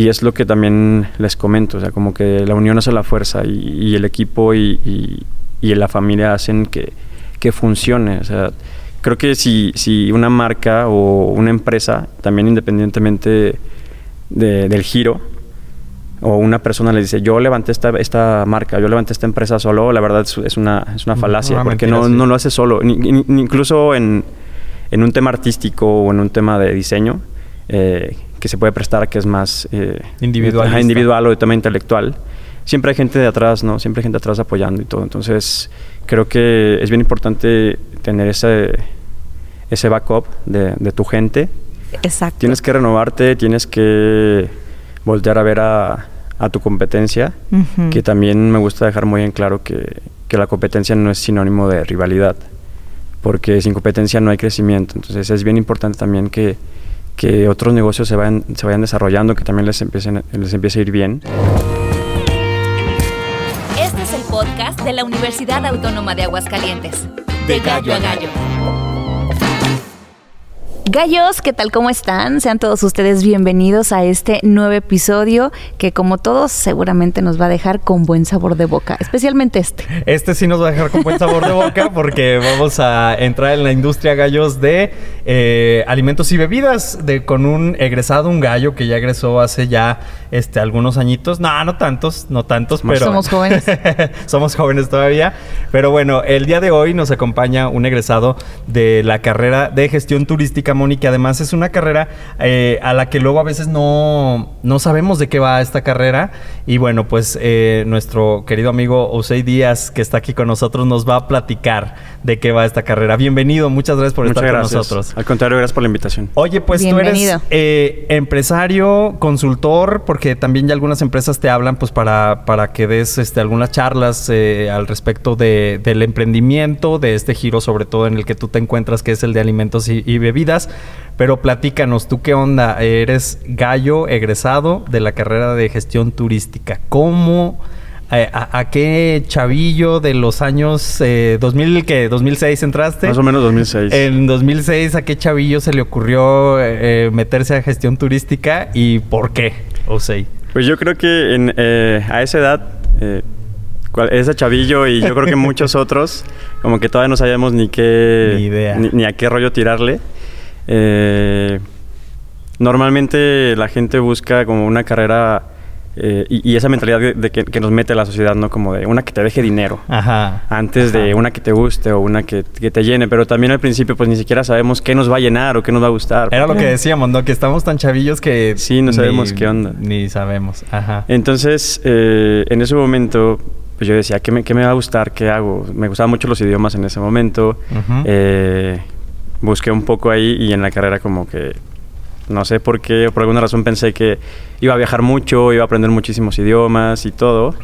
y es lo que también les comento, o sea, como que la unión hace la fuerza y, el equipo y, la familia hacen que, que funcione. O sea, creo que si, si una marca o una empresa, también independientemente del giro, o una persona le dice, yo levanté esta, esta marca, yo levanté esta empresa solo, la verdad es, una, es una falacia, porque no, no, lo hace solo, incluso en, en, un tema artístico o en un tema de diseño, eh, que se puede prestar a que es más eh, individual, o de tema intelectual. Siempre hay gente de atrás, ¿no? Siempre hay gente atrás apoyando y todo. Entonces, creo que es bien importante tener ese, ese backup de, de tu gente. Exacto. Tienes que renovarte, tienes que voltear a ver a, a tu competencia, que también me gusta dejar muy en claro que, que, la competencia no es sinónimo de rivalidad, porque sin competencia no hay crecimiento. Entonces es bien importante también que, que otros negocios se vayan, se vayan desarrollando, que también les, empiecen, les empiece a ir bien. Este es el podcast de la Universidad Autónoma de Aguascalientes. De gallo a gallo. Gallos, ¿qué tal? ¿Cómo están? Sean todos ustedes bienvenidos a este nuevo episodio que como todos seguramente nos va a dejar con buen sabor de boca, especialmente este. Este sí nos va a dejar con buen sabor de boca porque vamos a entrar en la industria gallos de eh, alimentos y bebidas de, con un egresado, un gallo que ya egresó hace ya este, algunos añitos. No, no tantos, no tantos, pero... Somos jóvenes. somos jóvenes todavía. Pero bueno, el día de hoy nos acompaña un egresado de la carrera de gestión turística que además es una carrera eh, a la que luego a veces no, no sabemos de qué va esta carrera. Y bueno, pues eh, nuestro querido amigo Osei Díaz, que está aquí con nosotros, nos va a platicar de qué va esta carrera. Bienvenido, muchas gracias por estar con nosotros. Al contrario, gracias por la invitación. Oye, pues tú eres eh, empresario, consultor, porque también ya algunas empresas te hablan pues para, para que des este, algunas charlas al respecto de, del emprendimiento, de este giro sobre todo en el que tú te encuentras, que es el de alimentos y bebidas. Pero platícanos, ¿tú qué onda? Eres gallo egresado de la carrera de gestión turística. ¿Cómo, eh, a, qué chavillo de los años 2000, eh, ¿qué? ¿2006 entraste? Más o menos 2006. En 2006, ¿a qué chavillo se le ocurrió eh, meterse a gestión turística y por qué, Osei? Pues yo creo que a esa edad ese chavillo y yo creo que muchos otros, como que todavía no sabíamos ni qué, ni, idea. ni, a qué rollo tirarle. Eh, normalmente la gente busca como una carrera eh, y, esa mentalidad de, que, nos mete la sociedad, ¿no? Como de una que te deje dinero. Ajá. Antes de una que te guste o una que, te llene. Pero también al principio, pues ni siquiera sabemos qué nos va a llenar o qué nos va a gustar. Era lo que decíamos, ¿no? Que estamos tan chavillos que. Sí, no sabemos qué onda. Ni sabemos. Ajá. Entonces, eh, en ese momento, pues yo decía, ¿qué me, ¿qué me, va a gustar? ¿Qué hago? Me gustaban mucho los idiomas en ese momento. eh, busqué un poco ahí y en la carrera como que no sé por qué, por alguna razón pensé que iba a viajar mucho, iba a aprender muchísimos idiomas y todo.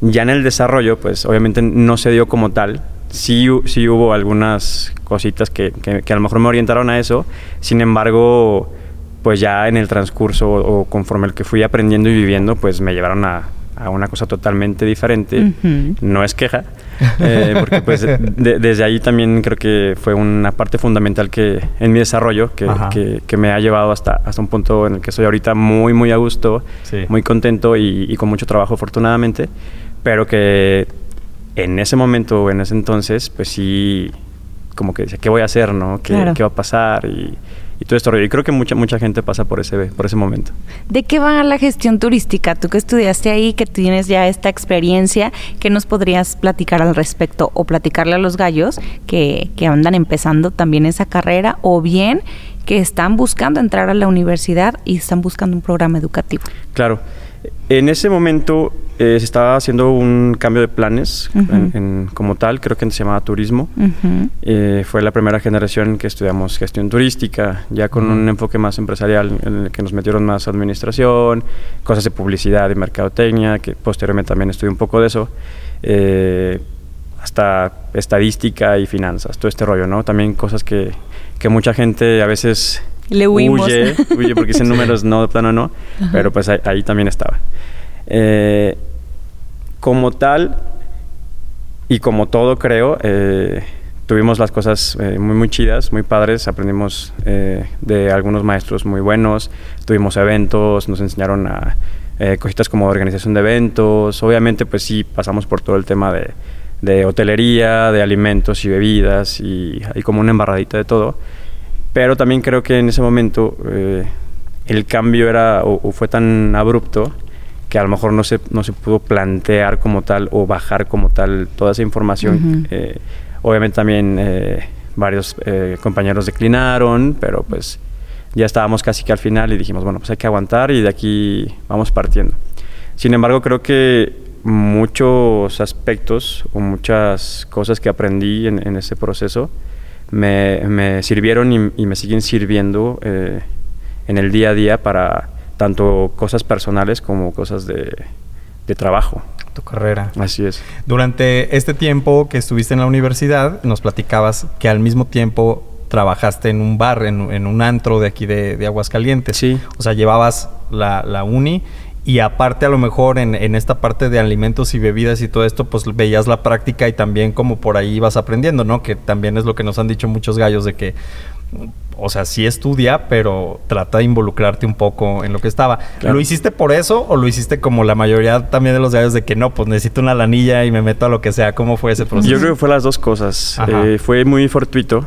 Ya en el desarrollo, pues obviamente no se dio como tal. Sí, sí hubo algunas cositas que, que, a lo mejor me orientaron a eso. Sin embargo, pues ya en el transcurso o conforme el que fui aprendiendo y viviendo, pues me llevaron a, a una cosa totalmente diferente. No es queja, eh, porque pues desde ahí también creo que fue una parte fundamental que en mi desarrollo que, que, me ha llevado hasta, hasta un punto en el que estoy ahorita muy, muy a gusto, muy contento y, con mucho trabajo afortunadamente, pero que en ese momento, en ese entonces, pues sí, como que decía, ¿qué voy a hacer, no? ¿Qué, ¿qué va a pasar? Y, y todo esto. Y creo que mucha, mucha gente pasa por ese, por ese momento. ¿De qué va la gestión turística? Tú que estudiaste ahí, que tienes ya esta experiencia, ¿qué nos podrías platicar al respecto o platicarle a los gallos que, que andan empezando también esa carrera o bien que están buscando entrar a la universidad y están buscando un programa educativo? Claro. En ese momento eh, se estaba haciendo un cambio de planes en, como tal, creo que se llamaba turismo. Eh, fue la primera generación que estudiamos gestión turística, ya con un enfoque más empresarial, en el que nos metieron más administración, cosas de publicidad y mercadotecnia, que posteriormente también estudié un poco de eso. Eh, hasta estadística y finanzas, todo este rollo, ¿no? También cosas que, que mucha gente a veces Le huye, huye porque dicen números no, de plano no, pero pues ahí también estaba. Eh, como tal, y como todo creo, eh, tuvimos las cosas eh, muy, muy chidas, muy padres. Aprendimos eh, de algunos maestros muy buenos. Tuvimos eventos, nos enseñaron a eh, cositas como organización de eventos. Obviamente, pues sí, pasamos por todo el tema de, de hotelería, de alimentos y bebidas y hay como una embarradita de todo. Pero también creo que en ese momento el cambio era o, fue tan abrupto que a lo mejor no se, no se pudo plantear como tal o bajar como tal toda esa información. Obviamente también eh, varios eh, compañeros declinaron, pero pues ya estábamos casi que al final y dijimos, bueno, pues hay que aguantar y de aquí vamos partiendo. Sin embargo, creo que muchos aspectos o muchas cosas que aprendí en, ese proceso me, sirvieron y, me siguen sirviendo eh, en el día a día para tanto cosas personales como cosas de trabajo tu carrera. Así es. Durante este tiempo que estuviste en la universidad, nos platicabas que al mismo tiempo trabajaste en un bar, en, un antro de aquí de, Aguascalientes. Sí. O sea, llevabas la, uni y aparte a lo mejor en, en, esta parte de alimentos y bebidas y todo esto, pues veías la práctica y también como por ahí ibas aprendiendo, ¿no? Que también es lo que nos han dicho muchos gallos de que o sea, sí estudia, pero trata de involucrarte un poco en lo que estaba. ¿Lo hiciste por eso o lo hiciste como la mayoría también de los gallos de que no, pues necesito una lanilla y me meto a lo que sea? ¿Cómo fue ese proceso? Yo creo que fue las dos cosas. Eh, fue muy fortuito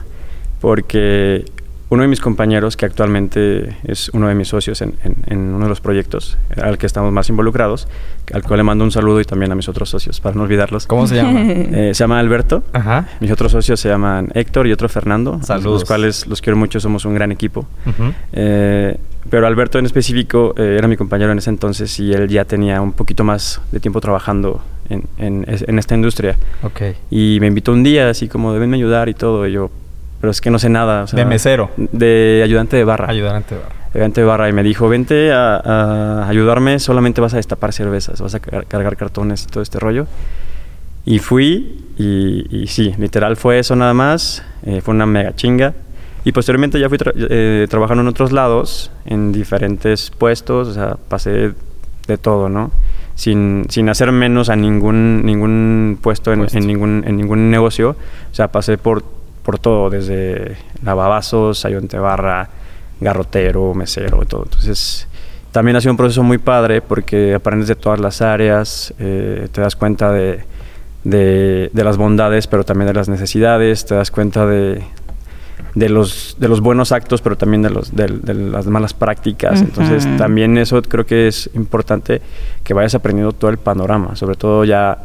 porque uno de mis compañeros, que actualmente es uno de mis socios en, uno de los proyectos al que estamos más involucrados, al cual le mando un saludo y también a mis otros socios, para no olvidarlos. ¿Cómo se llama? Eh, se llama Alberto. Ajá. Mis otros socios se llaman Héctor y otro Fernando. Saludos. Los cuales los quiero mucho, somos un gran equipo. Eh, pero Alberto en específico eh, era mi compañero en ese entonces y él ya tenía un poquito más de tiempo trabajando en, en esta industria. Ok. Y me invitó un día así como, deben ayudar y todo. Y yo, pero es que no sé nada. ¿De mesero? De ayudante de barra. Ayudante de barra. Ayudante de barra. Y me dijo, vente a, ayudarme, solamente vas a destapar cervezas, vas a cargar cartones y todo este rollo. Y fui y, sí, literal fue eso nada más. Eh, fue una mega chinga. Y posteriormente ya fui eh, trabajando en otros lados, en diferentes puestos, o sea, pasé de todo, ¿no? Sin, sin hacer menos a ningún, ningún puesto, en, en, ningún, en ningún negocio. O sea, pasé por por todo, desde lavabazos, ayudante barra, garrotero, mesero, todo. Entonces, también ha sido un proceso muy padre porque aprendes de todas las áreas, eh, te das cuenta de, de, las bondades, pero también de las necesidades, te das cuenta de, de los, de los buenos actos, pero también de, los, de, las malas prácticas. Entonces, también eso creo que es importante que vayas aprendiendo todo el panorama, sobre todo ya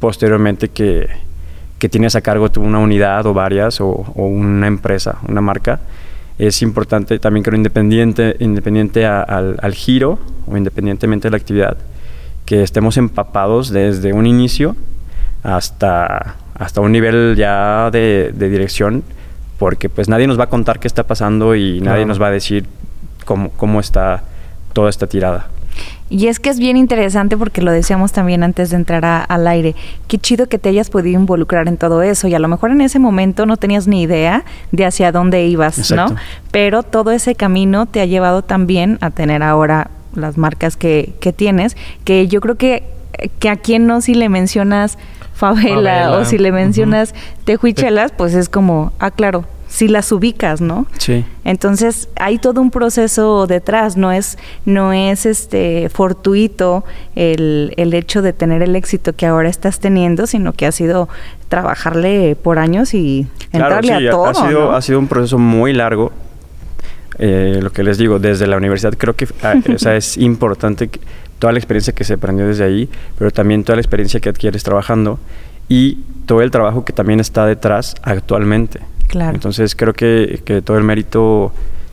posteriormente que que tienes a cargo tú una unidad o varias o, una empresa, una marca, es importante también creo independiente, independiente al, giro o independientemente de la actividad, que estemos empapados desde un inicio hasta, hasta un nivel ya de, dirección, porque pues nadie nos va a contar qué está pasando y nadie nos va a decir cómo, cómo está toda esta tirada. Y es que es bien interesante porque lo decíamos también antes de entrar al aire. Qué chido que te hayas podido involucrar en todo eso y a lo mejor en ese momento no tenías ni idea de hacia dónde ibas, ¿no? Pero todo ese camino te ha llevado también a tener ahora las marcas que, que tienes, que yo creo que, que a quien no si le mencionas favela, o si le mencionas tejuichelas, pues es como, ah, claro, si las ubicas, ¿no? Sí. Entonces hay todo un proceso detrás, no es, no es este fortuito el, el hecho de tener el éxito que ahora estás teniendo, sino que ha sido trabajarle por años y entrarle a todo. Ha sido, ha sido un proceso muy largo. Eh, lo que les digo, desde la universidad creo que ah, o sea, es importante toda la experiencia que se aprendió desde ahí, pero también toda la experiencia que adquieres trabajando y todo el trabajo que también está detrás actualmente. Entonces creo que, todo el mérito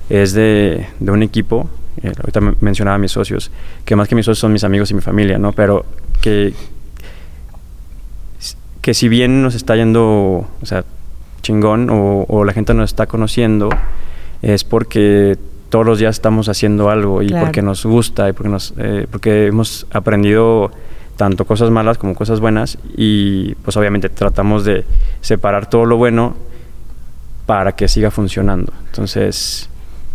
es de, un equipo. Eh, ahorita mencionaba a mis socios, que más que mis socios son mis amigos y mi familia, ¿no? Pero que, que si bien nos está yendo, o sea, chingón, o, la gente nos está conociendo, es porque todos los días estamos haciendo algo y porque nos gusta y porque, nos, eh, porque hemos aprendido tanto cosas malas como cosas buenas y pues obviamente tratamos de separar todo lo bueno para que siga funcionando. Entonces,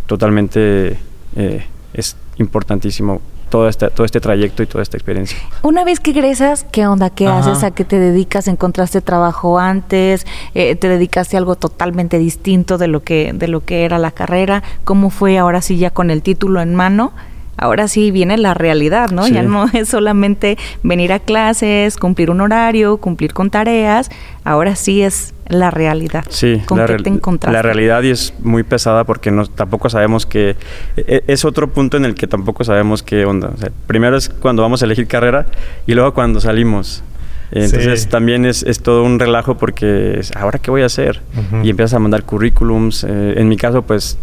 totalmente eh, es importantísimo todo este, todo este trayecto y toda esta experiencia. Una vez que egresas, ¿qué onda? ¿Qué haces? ¿A qué te dedicas? ¿Encontraste trabajo antes? Eh, ¿Te dedicaste a algo totalmente distinto de lo, que, de lo que era la carrera? ¿Cómo fue ahora sí ya con el título en mano? Ahora sí viene la realidad, ¿no? Ya no es solamente venir a clases, cumplir un horario, cumplir con tareas, ahora sí es la realidad. Sí, ¿Con la, qué te encontraste? la realidad y es muy pesada porque no, tampoco sabemos que... E, es otro punto en el que tampoco sabemos qué onda. O sea, primero es cuando vamos a elegir carrera y luego cuando salimos. Entonces también es, es, todo un relajo porque ahora qué voy a hacer y empiezas a mandar currículums. Eh, en mi caso pues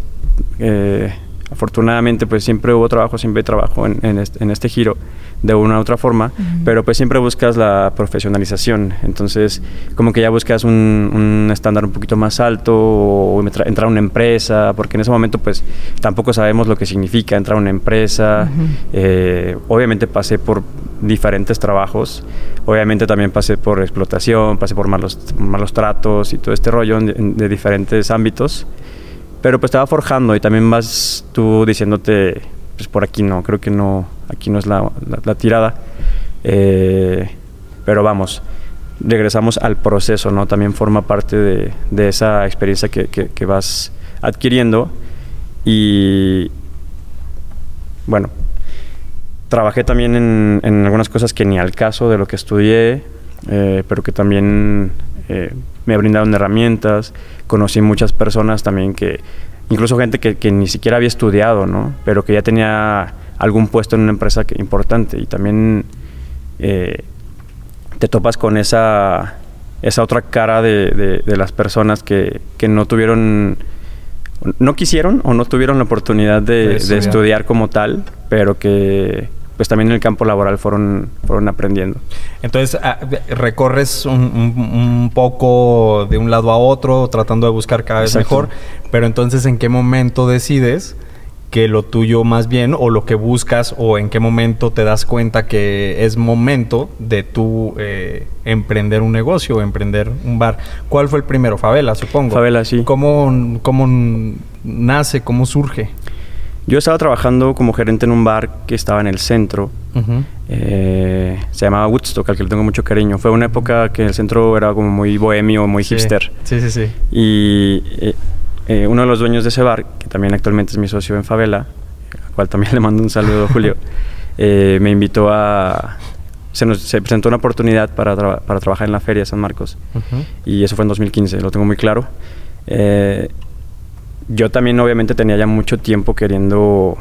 eh, afortunadamente pues siempre hubo trabajo, siempre hay trabajo en, este, giro de una u otra forma, pero pues siempre buscas la profesionalización, entonces como que ya buscas un, estándar un poquito más alto o entrar a una empresa, porque en ese momento pues tampoco sabemos lo que significa entrar a una empresa, eh, obviamente pasé por diferentes trabajos, obviamente también pasé por explotación, pasé por malos, malos tratos y todo este rollo de diferentes ámbitos. Pero pues estaba forjando y también vas tú diciéndote, pues por aquí no, creo que no, aquí no es la, tirada. Eh, pero vamos, regresamos al proceso, ¿no? También forma parte de, esa experiencia que, vas adquiriendo. Y bueno, trabajé también en, algunas cosas que ni al caso de lo que estudié, eh, pero que también eh, me brindaron herramientas, conocí muchas personas también que, incluso gente que, ni siquiera había estudiado, ¿no? Pero que ya tenía algún puesto en una empresa importante y también eh, te topas con esa, esa otra cara de, las personas que, que, no tuvieron, no quisieron o no tuvieron la oportunidad de estudiar como tal, pero que pues también en el campo laboral fueron, fueron aprendiendo. Entonces, ah, recorres un, poco de un lado a otro, tratando de buscar cada vez mejor, pero entonces, ¿en qué momento decides que lo tuyo más bien, o lo que buscas, o en qué momento te das cuenta que es momento de tú eh, emprender un negocio, o emprender un bar? ¿Cuál fue el primero? Favela, supongo. Favela, sí. ¿Cómo, cómo nace, cómo surge? Yo estaba trabajando como gerente en un bar que estaba en el centro. Eh, se llamaba Woodstock, al que le tengo mucho cariño. Fue una época que el centro era como muy bohemio, muy hipster. Sí, sí, sí. Y eh, eh, uno de los dueños de ese bar, que también actualmente es mi socio en Favela, al cual también le mando un saludo, Julio, me invitó a... Se, nos, se presentó una oportunidad para, para trabajar en la feria de San Marcos. Y eso fue en 2015, lo tengo muy claro yo también obviamente tenía ya mucho tiempo queriendo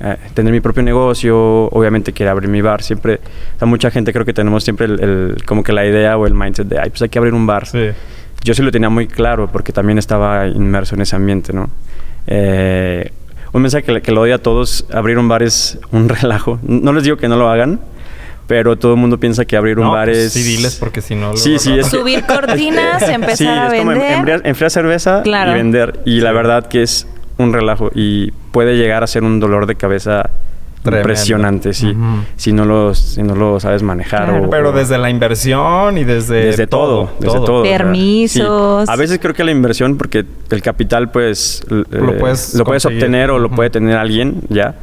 eh, tener mi propio negocio, obviamente quería abrir mi bar, siempre, o mucha gente creo que tenemos siempre el, como que la idea o el mindset de, ay, pues hay que abrir un bar. Yo sí lo tenía muy claro porque también estaba inmerso en ese ambiente, ¿no? Eh, un mensaje que, que lo doy a todos, abrir un bar es un relajo. No les digo que no lo hagan, pero todo el mundo piensa que abrir un bar pues, es... Sí, diles porque si no... Sí, sí, es Subir cortinas, empezar sí, a vender. Sí, es como enfriar cerveza y vender. Y la verdad que es un relajo y puede llegar a ser un dolor de cabeza impresionante, sí. si, no lo, si no lo sabes manejar. Pero desde la inversión y desde... Desde todo, desde todo. Permisos. A veces creo que la inversión, porque el capital pues lo eh, puedes, lo puedes obtener o lo puede tener alguien ya.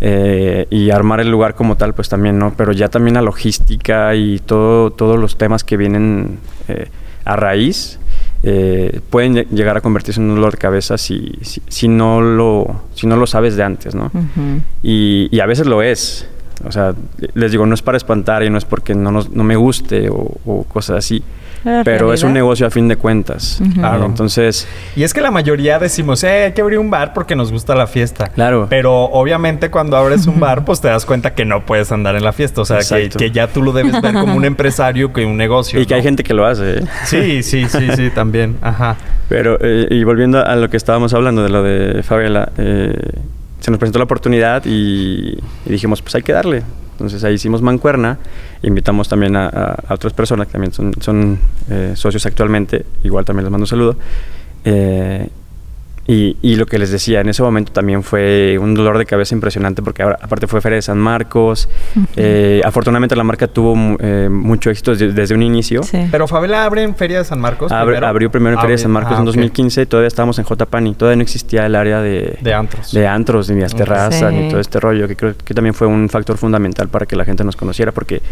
Eh, y armar el lugar como tal, pues también no, pero ya también la logística y todo, todos los temas que vienen eh, a raíz eh, pueden llegar a convertirse en un dolor de cabeza si, si, no, lo, si no lo sabes de antes, ¿no? y, y, a veces lo es. O sea, les digo, no es para espantar y no es porque no, no me guste o cosas así pero es un negocio a fin de cuentas. Claro. Entonces. Y es que la mayoría decimos, eh, hay que abrir un bar porque nos gusta la fiesta. Claro. Pero obviamente cuando abres un bar, pues te das cuenta que no puedes andar en la fiesta. O sea, que, ya tú lo debes ver como un empresario que un negocio. Y que hay gente que lo hace. ¿eh? Sí, sí, sí, sí, también. Ajá. Pero, eh, y volviendo a lo que estábamos hablando de lo de Favela, eh, se nos presentó la oportunidad y dijimos, pues hay que darle. Entonces ahí hicimos mancuerna, invitamos también a, otras personas que también son, son eh, socios actualmente, igual también les mando un saludo. Eh, Y, y, lo que les decía, en ese momento también fue un dolor de cabeza impresionante porque ahora, aparte fue Feria de San Marcos. eh, afortunadamente la marca tuvo eh, mucho éxito desde, desde un inicio. Sí. Pero Favela abre en Feria de San Marcos. Abre, abrió primero en Feria de San Marcos ah, en 2015. Okay. Todavía estábamos en J-Pani. Todavía no existía el área de, de antros. De antros, ni las terrazas, sí. ni todo este rollo. Que creo que también fue un factor fundamental para que la gente nos conociera porque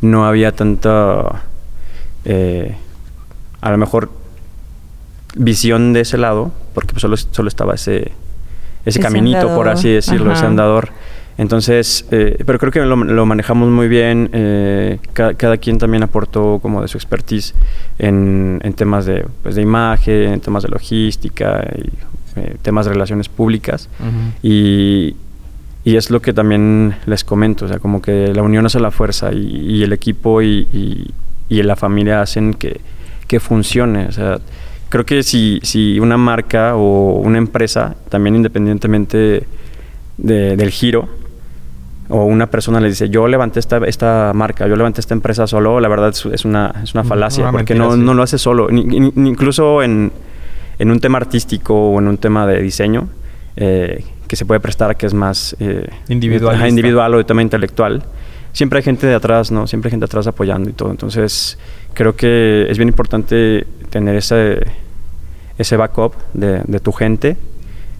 no había tanta... Eh, a lo mejor visión de ese lado, porque pues solo, solo estaba ese, ese, ese caminito, andador. por así decirlo, Ajá. ese andador. Entonces, eh, pero creo que lo, lo manejamos muy bien. Eh, cada, cada, quien también aportó como de su expertise en, en temas de, pues, de, imagen, en temas de logística, y, eh, temas de relaciones públicas. Uh -huh. y, y, es lo que también les comento, o sea, como que la unión hace la fuerza y, y el equipo y, y, la familia hacen que, que funcione. O sea, creo que si, si una marca o una empresa, también independientemente de, del giro, o una persona le dice, yo levanté esta, esta marca, yo levanté esta empresa solo, la verdad es, es una, es una falacia, una porque mentira, no, sí. no lo hace solo. Ni, ni, ni incluso en, en, un tema artístico o en un tema de diseño, eh, que se puede prestar que es más eh, individual, individual o de tema intelectual. Siempre hay gente de atrás, ¿no? Siempre hay gente de atrás apoyando y todo. Entonces, creo que es bien importante tener ese, ese backup de, de tu gente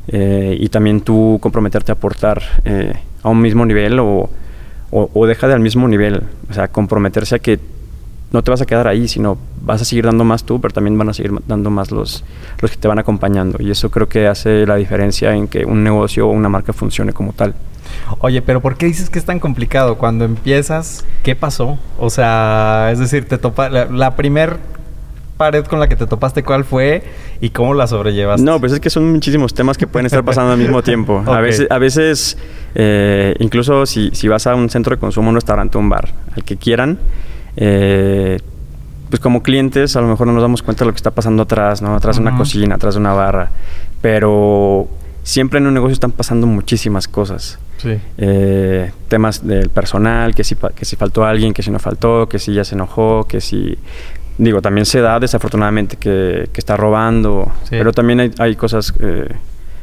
eh, y también tú comprometerte a aportar eh, a un mismo nivel o, o, o, deja de al mismo nivel. O sea, comprometerse a que no te vas a quedar ahí, sino vas a seguir dando más tú, pero también van a seguir dando más los, los que te van acompañando. Y eso creo que hace la diferencia en que un negocio o una marca funcione como tal. Oye, pero ¿por qué dices que es tan complicado? Cuando empiezas, ¿qué pasó? O sea, es decir, te topa la, la primer pared con la que te topaste, cuál fue y cómo la sobrellevaste? No, pues es que son muchísimos temas que pueden estar pasando al mismo tiempo. okay. A veces, a veces eh, incluso si, si, vas a un centro de consumo, un restaurante, un bar, al que quieran, eh, pues como clientes a lo mejor no nos damos cuenta de lo que está pasando atrás, ¿no? Atrás uh -huh. de una cocina, atrás de una barra. Pero siempre en un negocio están pasando muchísimas cosas. Sí. Eh, temas del personal, que si, que si faltó alguien, que si no faltó, que si ya se enojó, que si digo, también se da desafortunadamente que, que está robando, sí. pero también hay, hay cosas eh,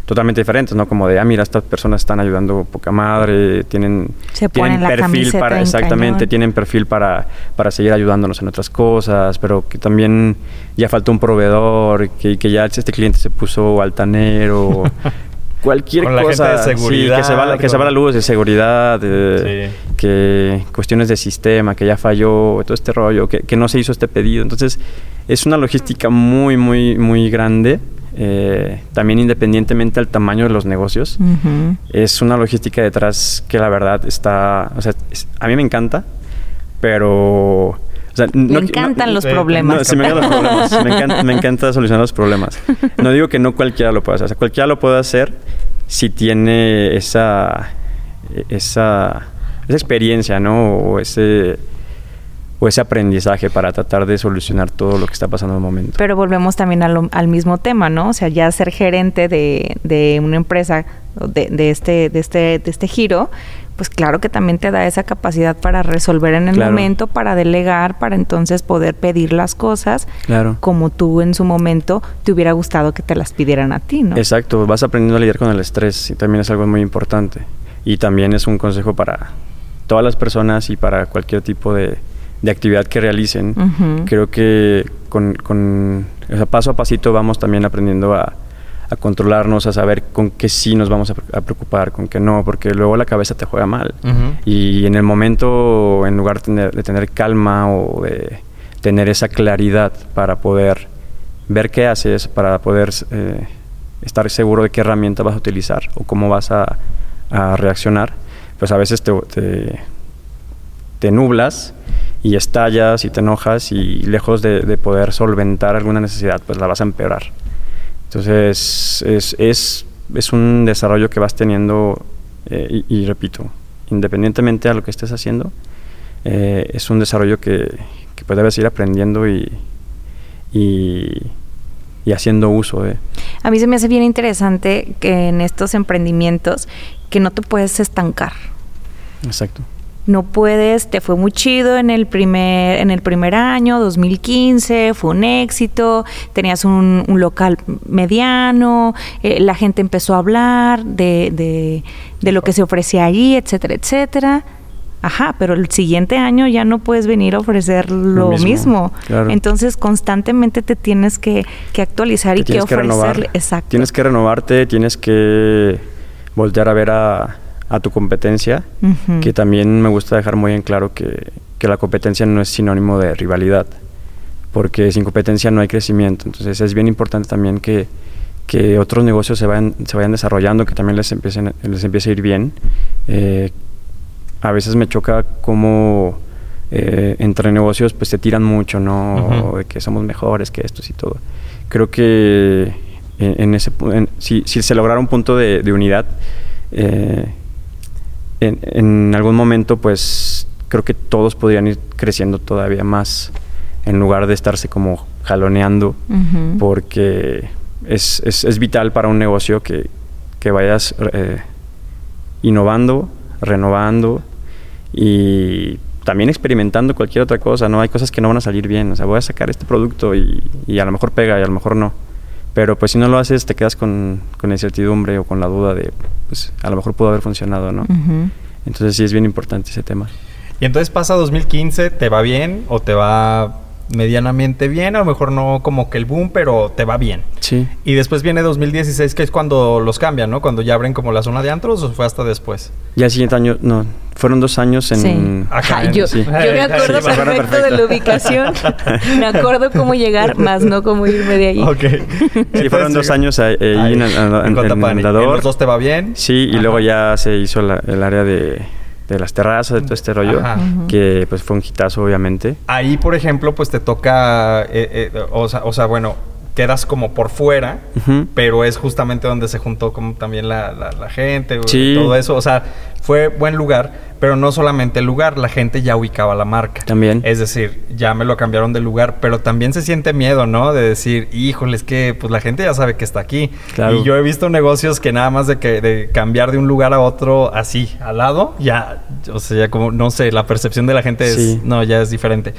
totalmente diferentes, ¿no? Como de, ah, mira, estas personas están ayudando poca madre, tienen, se tienen perfil para, exactamente, cañón. tienen perfil para, para seguir ayudándonos en otras cosas, pero que también ya faltó un proveedor, que, que ya este cliente se puso altanero. cualquier con cosa de seguridad, sí, que se va la, que se va la luz de seguridad de, sí. que cuestiones de sistema que ya falló todo este rollo que, que, no se hizo este pedido entonces es una logística muy muy muy grande eh, también independientemente del tamaño de los negocios uh -huh. es una logística detrás que la verdad está o sea es, a mí me encanta pero sea, no, me encantan no, los problemas. No, sí, me, los problemas. me, encanta, me, encanta, solucionar los problemas. No digo que no cualquiera lo pueda hacer. O sea, cualquiera lo puede hacer si tiene esa, esa, esa experiencia, ¿no? O ese, o ese aprendizaje para tratar de solucionar todo lo que está pasando en el momento. Pero volvemos también al, al mismo tema, ¿no? O sea, ya ser gerente de, de una empresa de, de, este, de, este, de este giro, pues claro que también te da esa capacidad para resolver en el claro. momento, para delegar, para entonces poder pedir las cosas claro. como tú en su momento te hubiera gustado que te las pidieran a ti, ¿no? Exacto, vas aprendiendo a lidiar con el estrés y también es algo muy importante. Y también es un consejo para todas las personas y para cualquier tipo de, de actividad que realicen. Uh -huh. Creo que con, con o sea, paso a pasito vamos también aprendiendo a a controlarnos, a saber con qué sí nos vamos a, a, preocupar, con qué no, porque luego la cabeza te juega mal. Uh -huh. Y en el momento, en lugar de tener, de tener, calma o de tener esa claridad para poder ver qué haces, para poder eh, estar seguro de qué herramienta vas a utilizar o cómo vas a, a reaccionar, pues a veces te, te, te, nublas y estallas y te enojas y lejos de, de poder solventar alguna necesidad, pues la vas a empeorar. Entonces, es, es, es un desarrollo que vas teniendo, eh, y, y, repito, independientemente a lo que estés haciendo, eh, es un desarrollo que, que pues debes ir aprendiendo y, y, y, haciendo uso de. A mí se me hace bien interesante que en estos emprendimientos que no te puedes estancar. Exacto. No puedes, te fue muy chido en el primer, en el primer año, 2015, fue un éxito, tenías un, local mediano, eh, la gente empezó a hablar de, de, de lo que se ofrecía allí, etcétera, etcétera. Ajá, pero el siguiente año ya no puedes venir a ofrecer lo, mismo. Entonces constantemente te tienes que, actualizar y que ofrecerle. Exacto. Tienes que renovarte, tienes que voltear a ver a, tu competencia, que también me gusta dejar muy en claro que, la competencia no es sinónimo de rivalidad, porque sin competencia no hay crecimiento. Entonces es bien importante también que, otros negocios se vayan, se vayan desarrollando, que también les, empiecen, les empiece a ir bien. Eh, a veces me choca cómo eh, entre negocios pues te tiran mucho, ¿no? De que somos mejores que estos y todo. Creo que en, ese si, si, se lograra un punto de, unidad, eh, en, algún momento pues creo que todos podrían ir creciendo todavía más en lugar de estarse como jaloneando, porque es, es, es, vital para un negocio que, que vayas eh, innovando renovando y también experimentando cualquier otra cosa, ¿no? Hay cosas que no van a salir bien, o sea, voy a sacar este producto y, a lo mejor pega y a lo mejor no. Pero pues si no lo haces te quedas con, con incertidumbre o con la duda de, pues a lo mejor pudo haber funcionado, ¿no? Entonces sí es bien importante ese tema. Y entonces pasa 2015, ¿te va bien o te va medianamente bien, a lo mejor no como que el boom, pero te va bien. Sí. Y después viene 2016, que es cuando los cambian, ¿no? Cuando ya abren como la zona de antros o fue hasta después. Ya el siguiente año, no, fueron dos años en... Sí. yo, yo, me acuerdo perfecto, de la ubicación, me acuerdo cómo llegar, más no cómo irme de ahí. Ok. Sí, fueron dos años ahí, en, en, en, los dos te va bien? Sí, y luego ya se hizo el área de de las terrazas, de todo este rollo, que pues fue un hitazo obviamente. Ahí, por ejemplo, pues te toca, eh, eh, o, sea, o sea, bueno, quedas como por fuera, pero es justamente donde se juntó como también la, la, gente, y todo eso. O sea, fue buen lugar, pero no solamente el lugar, la gente ya ubicaba la marca. También. Es decir, ya me lo cambiaron de lugar, pero también se siente miedo, ¿no? De decir, híjole, es que pues la gente ya sabe que está aquí. Y yo he visto negocios que nada más de que de cambiar de un lugar a otro así, al lado, ya, o sea, ya como, no sé, la percepción de la gente es, no, ya es diferente.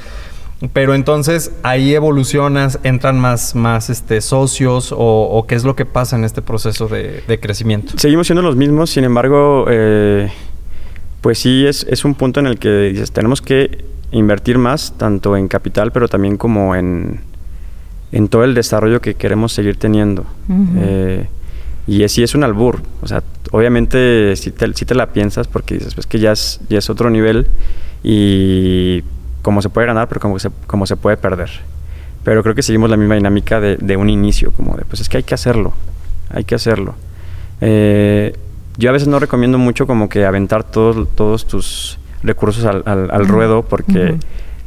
Pero entonces ahí evolucionas, entran más, más este, socios o, qué es lo que pasa en este proceso de, crecimiento. Seguimos siendo los mismos, sin embargo, eh, pues sí es, es, un punto en el que dices, tenemos que invertir más, tanto en capital, pero también como en, en todo el desarrollo que queremos seguir teniendo. Eh, y sí es un albur, o sea, obviamente si te, si te la piensas porque dices, pues que ya es, ya es otro nivel y como se puede ganar, pero como se, como se puede perder. Pero creo que seguimos la misma dinámica de, de un inicio, como de, pues es que hay que hacerlo, hay que hacerlo. Eh, yo a veces no recomiendo mucho como que aventar todos, todos tus recursos al, al, ruedo porque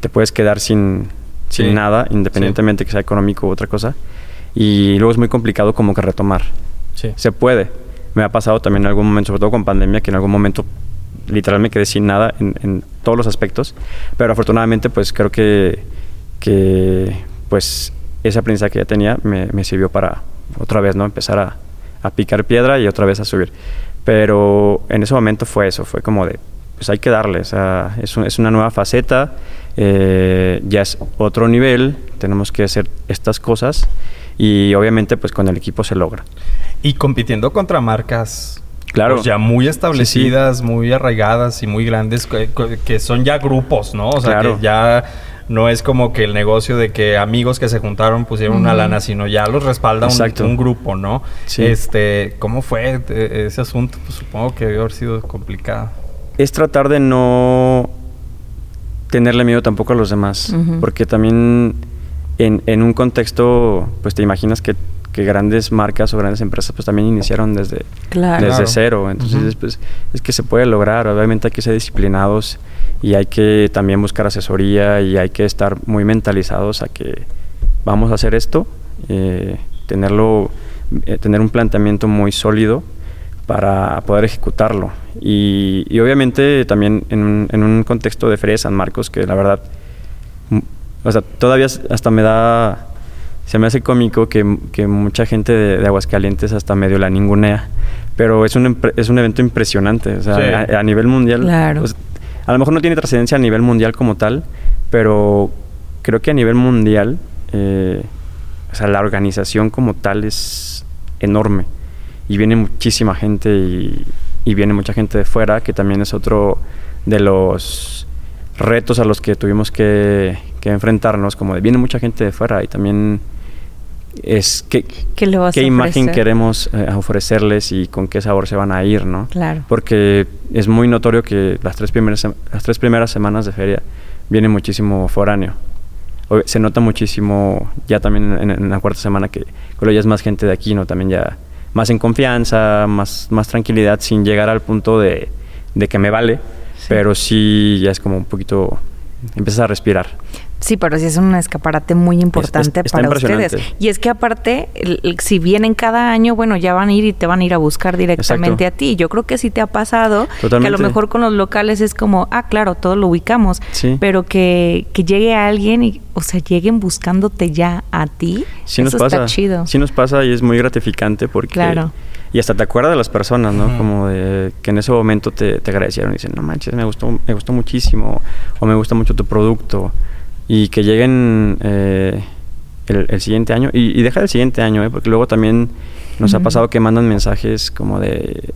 te puedes quedar sin, sin nada, independientemente que sea económico u otra cosa. Y luego es muy complicado como que retomar. Se puede. Me ha pasado también en algún momento, sobre todo con pandemia, que en algún momento literal me quedé sin nada en, todos los aspectos, pero afortunadamente pues creo que, que pues ese aprendizaje que ya tenía me, me sirvió para otra vez, ¿no? Empezar a, a, picar piedra y otra vez a subir. Pero en ese momento fue eso, fue como de, pues hay que darle, o sea, es, es una nueva faceta, eh, ya es otro nivel, tenemos que hacer estas cosas y obviamente pues con el equipo se logra. Y compitiendo contra marcas Claro. Pues ya muy establecidas, muy arraigadas y muy grandes, que, son ya grupos, ¿no? O sea, que ya no es como que el negocio de que amigos que se juntaron pusieron una lana, sino ya los respalda un, un, grupo, ¿no? Sí. Este, ¿cómo fue ese asunto? Pues supongo que debe haber sido complicado. Es tratar de no tenerle miedo tampoco a los demás, porque también en, en un contexto, pues te imaginas que que grandes marcas o grandes empresas pues también iniciaron desde, desde cero. Entonces, pues, es que se puede lograr. Obviamente hay que ser disciplinados y hay que también buscar asesoría y hay que estar muy mentalizados a que vamos a hacer esto, eh, tenerlo, eh, tener un planteamiento muy sólido para poder ejecutarlo. Y, y obviamente también en un, en un contexto de Feria de San Marcos que la verdad, o sea, todavía hasta me da se me hace cómico que, mucha gente de, Aguascalientes hasta medio la ningunea. Pero es un, es un evento impresionante. O sea, a, nivel mundial. Claro. Pues, a lo mejor no tiene trascendencia a nivel mundial como tal, pero creo que a nivel mundial, eh, o sea, la organización como tal es enorme y viene muchísima gente y, y viene mucha gente de fuera, que también es otro de los retos a los que tuvimos que, que enfrentarnos, como de viene mucha gente de fuera y también es qué, ¿Qué, le vas qué a imagen queremos eh, ofrecerles y con qué sabor se van a ir, ¿no? Claro. Porque es muy notorio que las tres primeras, las tres primeras semanas de feria viene muchísimo foráneo. Se nota muchísimo ya también en, en la cuarta semana que ya es más gente de aquí, ¿no? También ya más en confianza, más, más tranquilidad, sin llegar al punto de, de que me vale, pero sí ya es como un poquito, empiezas a respirar. Sí, pero sí es un escaparate muy importante es- para ustedes. Y es que aparte, el- el- si vienen cada año, bueno, ya van a ir y te van a ir a buscar directamente Exacto. a ti. Yo creo que sí te ha pasado que a Totalmente. lo mejor con los locales es como, ah, claro, todo lo ubicamos, Sí. pero que, que llegue alguien y, o sea, lleguen buscándote ya a ti. Sí nos eso pasa. está chido. Sí nos pasa y es muy gratificante porque... Claro. Y hasta te acuerdas de las personas, ¿no? Como de que en ese momento te, te agradecieron y dicen, no manches, me gustó, me gustó muchísimo o me gusta mucho tu producto. Y que lleguen eh, el, el siguiente año. Y, y deja el siguiente año, ¿eh? Porque luego también nos ha pasado que mandan mensajes como de...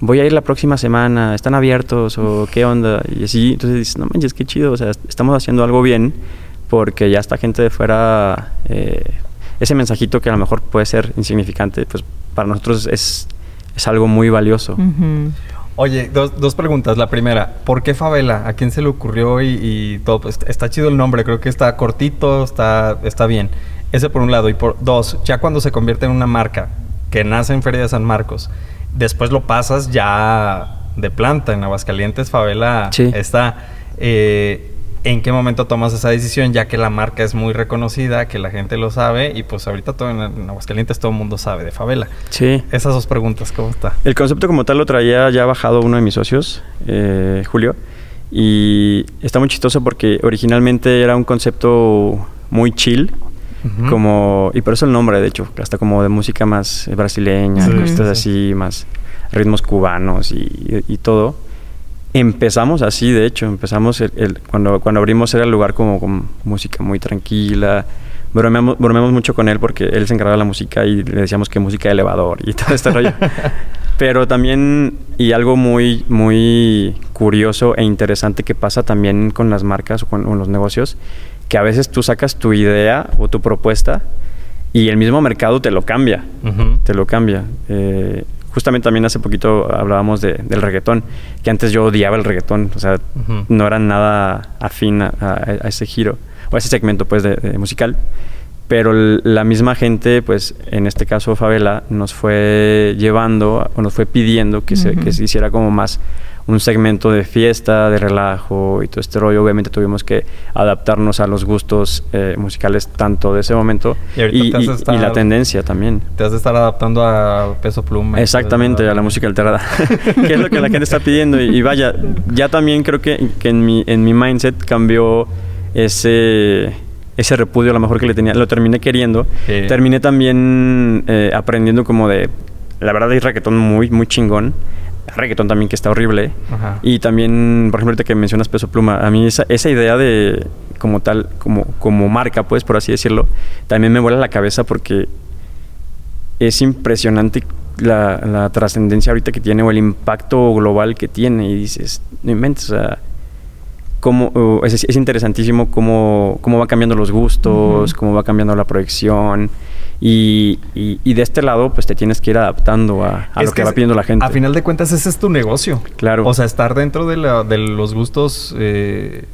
Voy a ir la próxima semana, ¿están abiertos? ¿O qué onda? Y así, entonces dices, no manches, qué chido, o sea, estamos haciendo algo bien porque ya está gente de fuera, eh, ese mensajito que a lo mejor puede ser insignificante, pues para nosotros es, es algo muy valioso. Ujú. Oye, dos, dos preguntas. La primera, ¿por qué Favela? ¿A quién se le ocurrió y, y todo? Pues, está chido el nombre, creo que está cortito, está, está bien. Ese por un lado. Y por dos, ya cuando se convierte en una marca que nace en Feria de San Marcos, después lo pasas ya de planta. En Aguascalientes, Favela Sí. está. Eh, ¿En qué momento tomas esa decisión? Ya que la marca es muy reconocida, que la gente lo sabe y pues ahorita todo en, en Aguascalientes todo el mundo sabe de Favela. Sí. Esas dos preguntas, ¿cómo está? El concepto como tal lo traía ya bajado uno de mis socios, eh, Julio, y está muy chistoso porque originalmente era un concepto muy chill, como y por eso el nombre, de hecho, hasta como de música más brasileña, Sí, cosas sí. así, más ritmos cubanos y, y todo. Empezamos así, de hecho, empezamos el, el- cuando, cuando abrimos era el lugar como con música muy tranquila. Bromeamos, bromeamos mucho con él porque él se encargaba de la música y le decíamos que música de elevador y todo este rollo. Pero también, y algo muy, muy curioso e interesante que pasa también con las marcas o con, con los negocios, que a veces tú sacas tu idea o tu propuesta y el mismo mercado te lo cambia te lo cambia. Eh, justamente también hace poquito hablábamos de- del reggaetón, que antes yo odiaba el reggaetón, o sea, no era nada afín a, a- a ese giro, o a ese segmento pues de, de musical. Pero la misma gente, pues en este caso Favela, nos fue llevando o nos fue pidiendo que, se, que se hiciera como más un segmento de fiesta, de relajo y todo este rollo. Obviamente tuvimos que adaptarnos a los gustos eh, musicales tanto de ese momento Y la tendencia también. Te has de estar adaptando a peso pluma. Exactamente, a la música alterada. que es lo que la gente está pidiendo. Y, y vaya, ya también creo que, que en, mi, en mi mindset cambió ese, ese repudio a lo mejor que le tenía. Lo terminé queriendo. Sí. Terminé también eh, aprendiendo como de... La verdad hay reggaetón muy, muy chingón. Reggaetón también que está horrible. Ajá. Y también, por ejemplo, ahorita que mencionas Peso Pluma, a mí esa, esa idea de como tal, como, como marca, pues, por así decirlo, también me vuela la cabeza porque es impresionante la, la trascendencia ahorita que tiene o el impacto global que tiene y dices, no inventes, o sea, cómo, uh, es, es interesantísimo cómo, cómo va cambiando los gustos, cómo va cambiando la proyección y, y- y de este lado pues te tienes que ir adaptando a, a lo que, va pidiendo la gente. A final de cuentas, ese es tu negocio. Claro. O sea, estar dentro de, la- de los gustos eh,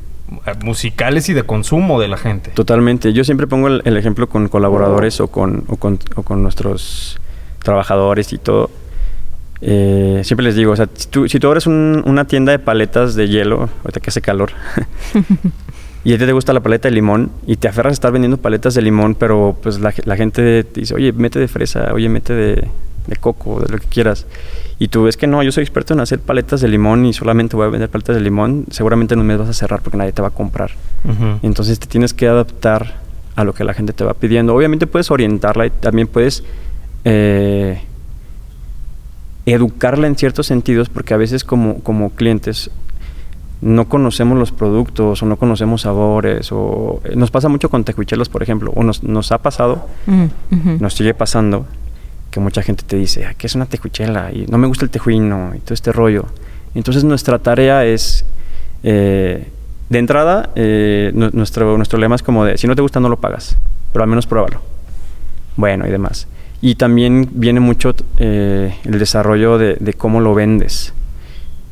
musicales y de consumo de la gente. Totalmente. Yo siempre pongo el, el ejemplo con colaboradores o con, o con, o con nuestros trabajadores y todo. Eh, siempre les digo, o sea, si tú, si tú abres un- una tienda de paletas de hielo, ahorita que hace calor, y a ti te gusta la paleta de limón y te aferras a estar vendiendo paletas de limón, pero pues la, la gente te dice, oye, mete de fresa, oye, mete de, de coco, de lo que quieras. Y tú ves que no, yo soy experto en hacer paletas de limón y solamente voy a vender paletas de limón, seguramente en un mes vas a cerrar porque nadie te va a comprar. Entonces te tienes que adaptar a lo que la gente te va pidiendo. Obviamente puedes orientarla y también puedes eh, educarla en ciertos sentidos, porque a veces como, como clientes no conocemos los productos o no conocemos sabores o eh, nos pasa mucho con tejuichelos, por ejemplo, o nos, nos ha pasado, nos sigue pasando que mucha gente te dice, ¿qué es una tejuichela? Y no me gusta el tejuino y todo este rollo. Entonces nuestra tarea es, eh, de entrada, eh, nuestro, nuestro lema es como de, si no te gusta no lo pagas, pero al menos pruébalo. Bueno, y demás. Y también viene mucho el desarrollo de, de cómo lo vendes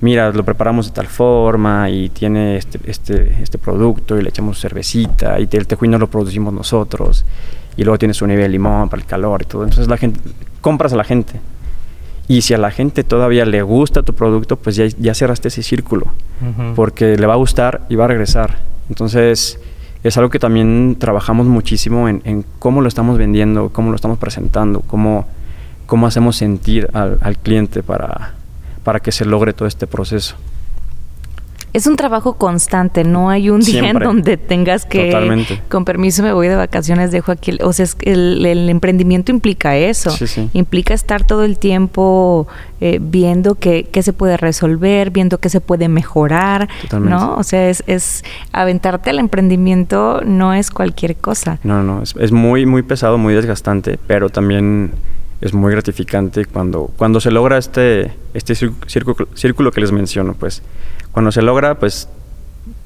mira, lo preparamos de tal forma y tiene este, este, este producto y le echamos cervecita y el tejuino lo producimos nosotros y luego tiene su nivel de limón para el calor y todo. Entonces la gente, compras a la gente. Y si a la gente todavía le gusta tu producto, pues ya, ya cerraste ese círculo, porque le va a gustar y va a regresar. Entonces es algo que también trabajamos muchísimo en, cómo lo estamos vendiendo, cómo lo estamos presentando, cómo, cómo hacemos sentir al, al cliente para, para que se logre todo este proceso. Es un trabajo constante, no hay un día en donde tengas que, Totalmente. con permiso me voy de vacaciones, dejo aquí, o sea, es el, el emprendimiento implica eso, implica estar todo el tiempo eh, viendo qué, se puede resolver, viendo qué se puede mejorar, ¿no? O sea, es, es, aventarte al emprendimiento no es cualquier cosa. No, no, es, es muy, muy pesado, muy desgastante, pero también es muy gratificante cuando, cuando se logra este, este círculo, círculo que les menciono, pues cuando se logra, pues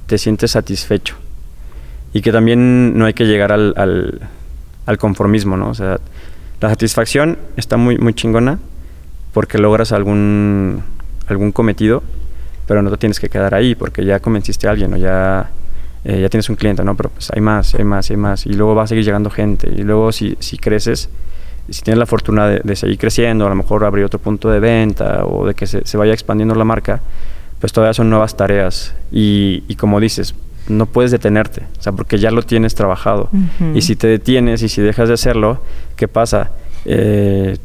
te sientes satisfecho. Y que también no hay que llegar al, al, conformismo, ¿no? O sea, la satisfacción está muy, muy chingona porque logras algún, algún cometido, pero no te tienes que quedar ahí porque ya convenciste a alguien o ya, eh, ya tienes un cliente, ¿no? Pero pues hay más, hay más, hay más. Y luego va a seguir llegando gente. Y luego si, si creces, si tienes la fortuna de, seguir creciendo, a lo mejor abrir otro punto de venta o de que se, vaya expandiendo la marca, pues todavía son nuevas tareas. Y, como dices, no puedes detenerte, o sea, porque ya lo tienes trabajado. Y si te detienes y si dejas de hacerlo, ¿qué pasa? Eh,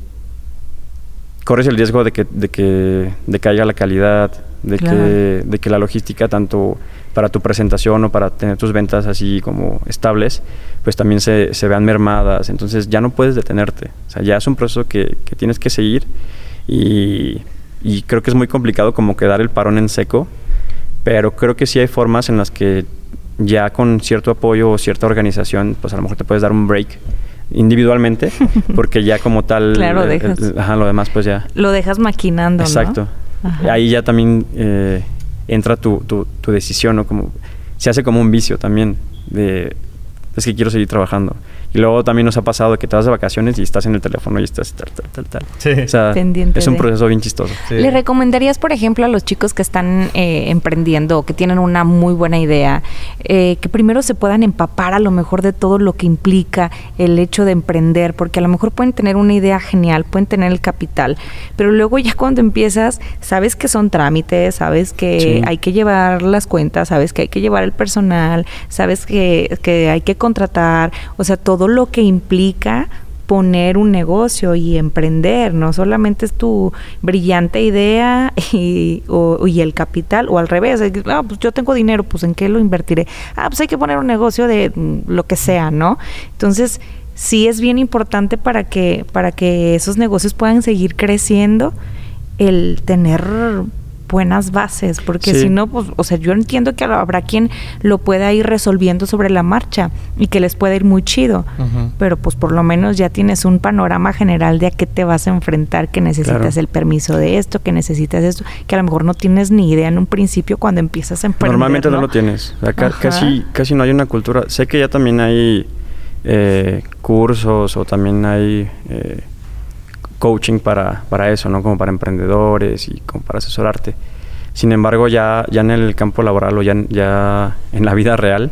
corres el riesgo de que, de que decaiga la calidad, de, que, de que la logística, tanto para tu presentación o para tener tus ventas así como estables, pues también se, se vean mermadas. Entonces ya no puedes detenerte. O sea, ya es un proceso que, que tienes que seguir y, y, creo que es muy complicado como quedar el parón en seco, pero creo que sí hay formas en las que ya con cierto apoyo o cierta organización, pues a lo mejor te puedes dar un break individualmente, porque ya como tal, claro, dejas. ajá, lo demás pues ya. Lo dejas maquinando. Exacto. Ahí ya también eh, entra tu, tu, tu decisión, ¿no? Como, se hace como un vicio también de, es que quiero seguir trabajando. Y luego también nos ha pasado que te vas de vacaciones y estás en el teléfono y estás tal, tal, tal, tal. Sí. O sea, es un proceso bien chistoso. ¿Le recomendarías, por ejemplo, a los chicos que están eh, emprendiendo o que tienen una muy buena idea, eh, que primero se puedan empapar a lo mejor de todo lo que implica el hecho de emprender? Porque a lo mejor pueden tener una idea genial, pueden tener el capital, pero luego ya cuando empiezas, sabes que son trámites, sabes que hay que llevar las cuentas, sabes que hay que llevar el personal, sabes que, que hay que contratar, o sea, todo lo que implica poner un negocio y emprender, no solamente es tu brillante idea y, el capital, o al revés, ah, pues yo tengo dinero, pues en qué lo invertiré. Ah, pues hay que poner un negocio de mm, lo que sea, ¿no? Entonces, sí es bien importante para que, para que esos negocios puedan seguir creciendo, el tener buenas bases, porque si no, pues, o sea, yo entiendo que habrá quien lo pueda ir resolviendo sobre la marcha y que les pueda ir muy chido, pero pues por lo menos ya tienes un panorama general de a qué te vas a enfrentar, que necesitas el permiso de esto, que necesitas esto, que a lo mejor no tienes ni idea en un principio cuando empiezas a emprender. Normalmente no, lo tienes, casi, casi no hay una cultura. Sé que ya también hay eh, cursos o también hay... Eh, coaching para, para eso, ¿no? Como para emprendedores y como para asesorarte. Sin embargo, ya, ya en el campo laboral o ya, ya en la vida real,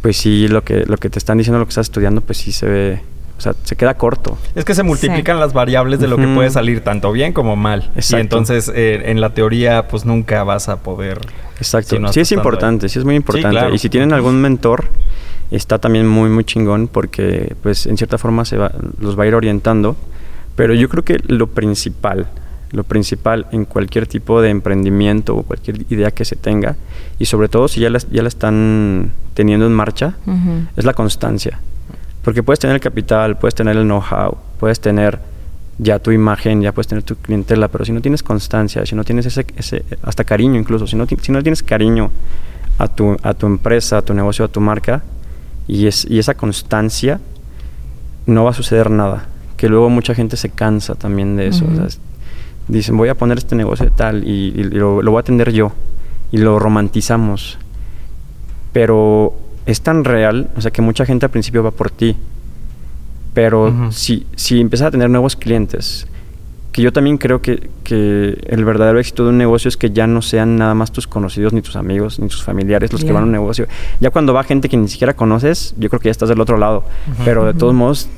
pues sí, lo que, lo que te están diciendo, lo que estás estudiando, pues sí se ve, o sea, se queda corto. Es que se multiplican las variables de lo que puede salir tanto bien como mal. Exacto. Y entonces, eh, en la teoría, pues nunca vas a poder... Exacto. sí es importante, sí es muy importante. Y si tienen algún mentor, está también muy, muy chingón porque, pues, en cierta forma se va, los va a ir orientando pero yo creo que lo principal, lo principal en cualquier tipo de emprendimiento o cualquier idea que se tenga, y sobre todo si ya la, ya la están teniendo en marcha, es la constancia. Porque puedes tener el capital, puedes tener el know-how, puedes tener ya tu imagen, ya puedes tener tu clientela, pero si no tienes constancia, si no tienes ese, ese hasta cariño incluso, si no, si no tienes cariño a tu, a tu empresa, a tu negocio, a tu marca, y, es, y esa constancia, no va a suceder nada. Que luego mucha gente se cansa también de eso. dicen, voy a poner este negocio tal y, lo, lo, voy a atender yo. Y lo romantizamos. Pero es tan real, o sea, que mucha gente al principio va por ti. Pero si, si empiezas a tener nuevos clientes, que yo también creo que, que, el verdadero éxito de un negocio es que ya no sean nada más tus conocidos, ni tus amigos, ni tus familiares los que van a un negocio. Ya cuando va gente que ni siquiera conoces, yo creo que ya estás del otro lado. Pero de todos modos,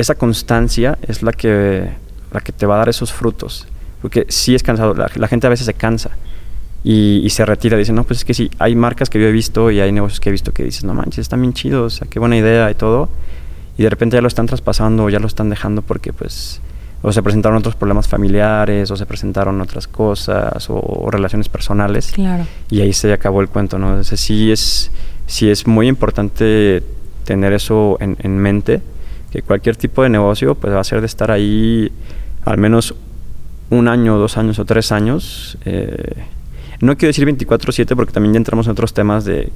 esa constancia es la que, la que te va a dar esos frutos. Porque sí es cansado, la, gente a veces se cansa y, y, se retira. Dice, no, pues es que sí, hay marcas que yo he visto y hay negocios que he visto que dices, no manches, están bien chidos, o sea, qué buena idea y todo y de repente ya lo están traspasando o ya lo están dejando porque pues o se presentaron otros problemas familiares o se presentaron otras cosas o, relaciones personales claro. y ahí se acabó el cuento no Entonces, sí es sí es muy importante tener eso en, en, mente que cualquier tipo de negocio pues va a ser de estar ahí al menos un año dos años o tres años eh, no quiero decir 24/7 porque también ya entramos en otros temas de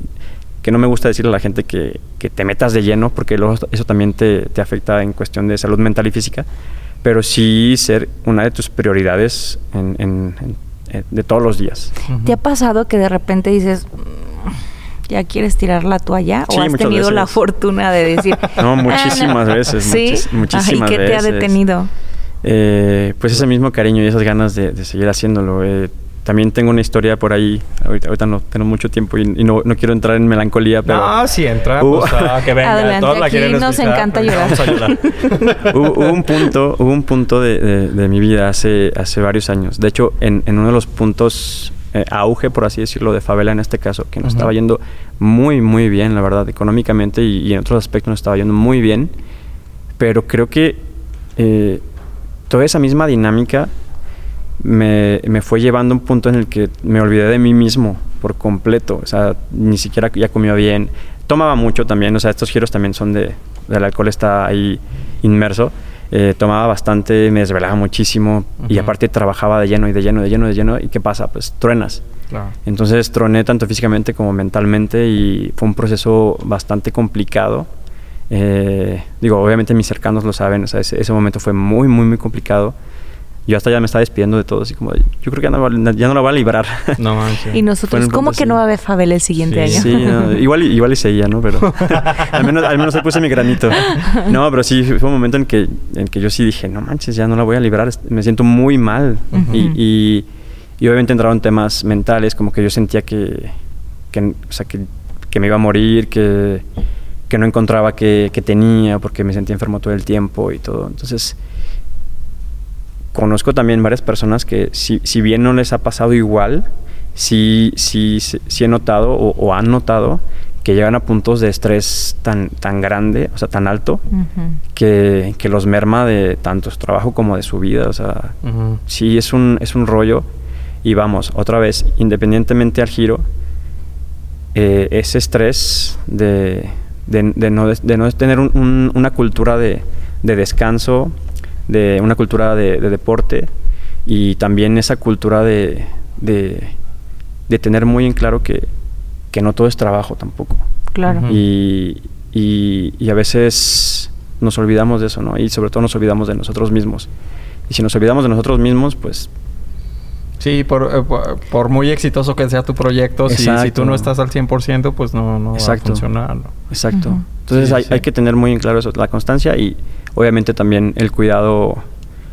que no me gusta decirle a la gente que, que te metas de lleno, porque eso también te, te, afecta en cuestión de salud mental y física, pero sí ser una de tus prioridades en, en, eh, de todos los días. ¿Te ha pasado que de repente dices, ya quieres tirar la toalla o has tenido la fortuna de decir... no, muchísimas veces, ¿Sí? muchísimas ¿Y qué te ha detenido? Eh, pues ese mismo cariño y esas ganas de, de seguir haciéndolo. Eh, también tengo una historia por ahí. Ahorita, ahorita no tengo mucho tiempo y, y no, no, quiero entrar en melancolía, pero. Ah, sí, entra. Uh, pues, ah, que venga. Adelante, Todos aquí la nos encanta llorar. Vamos a llorar. hubo, hubo, un punto, hubo un punto de, de, de, mi vida hace, hace varios años. De hecho, en, en uno de los puntos eh, auge, por así decirlo, de favela en este caso, que nos estaba yendo muy, muy bien, la verdad, económicamente y, y, en otros aspectos nos estaba yendo muy bien. Pero creo que eh, toda esa misma dinámica me, me, fue llevando a un punto en el que me olvidé de mí mismo por completo. O sea, ni siquiera ya comía bien. Tomaba mucho también, o sea, estos giros también son de... del alcohol está ahí inmerso. Eh, tomaba bastante, me desvelaba muchísimo uh -huh. y aparte trabajaba de lleno y de lleno, de lleno, de lleno. ¿Y qué pasa? Pues truenas. Claro. Entonces troné tanto físicamente como mentalmente y fue un proceso bastante complicado. Eh, digo, obviamente mis cercanos lo saben, o sea, ese, ese momento fue muy, muy, muy complicado yo hasta ya me estaba despidiendo de todo, así como, yo creo que ya no, ya no la voy a librar. No manches. Y nosotros, ¿cómo que no va a haber Fabel el siguiente sí, año? Sí, no, igual, igual y seguía, ¿no? Pero al menos, al menos ahí puse mi granito. No, pero sí, fue un momento en que, en que yo sí dije, no manches, ya no la voy a librar, me siento muy mal. Uh -huh. y, y, y, obviamente entraron temas mentales, como que yo sentía que, que o sea, que, que me iba a morir, que, que no encontraba que, que tenía, porque me sentía enfermo todo el tiempo y todo. Entonces conozco también varias personas que si, si, bien no les ha pasado igual, sí, sí, sí he notado o, o, han notado que llegan a puntos de estrés tan, tan grande, o sea, tan alto, uh -huh. que, que, los merma de tanto su trabajo como de su vida. O sea, uh -huh. sí es un, es un rollo. Y vamos, otra vez, independientemente al giro, eh, ese estrés de, de, de, no, de no tener un, un, una cultura de, de descanso, de una cultura de, de, deporte y también esa cultura de, de, de, tener muy en claro que, que no todo es trabajo tampoco. Claro. Uh -huh. y, y, y, a veces nos olvidamos de eso, ¿no? Y sobre todo nos olvidamos de nosotros mismos. Y si nos olvidamos de nosotros mismos, pues... Sí, por, eh, por muy exitoso que sea tu proyecto, si, si, tú no estás al 100%, pues no, no va a funcionar. ¿no? Exacto. Uh -huh. Entonces sí, hay, sí. hay, que tener muy en claro eso, la constancia y obviamente también el cuidado,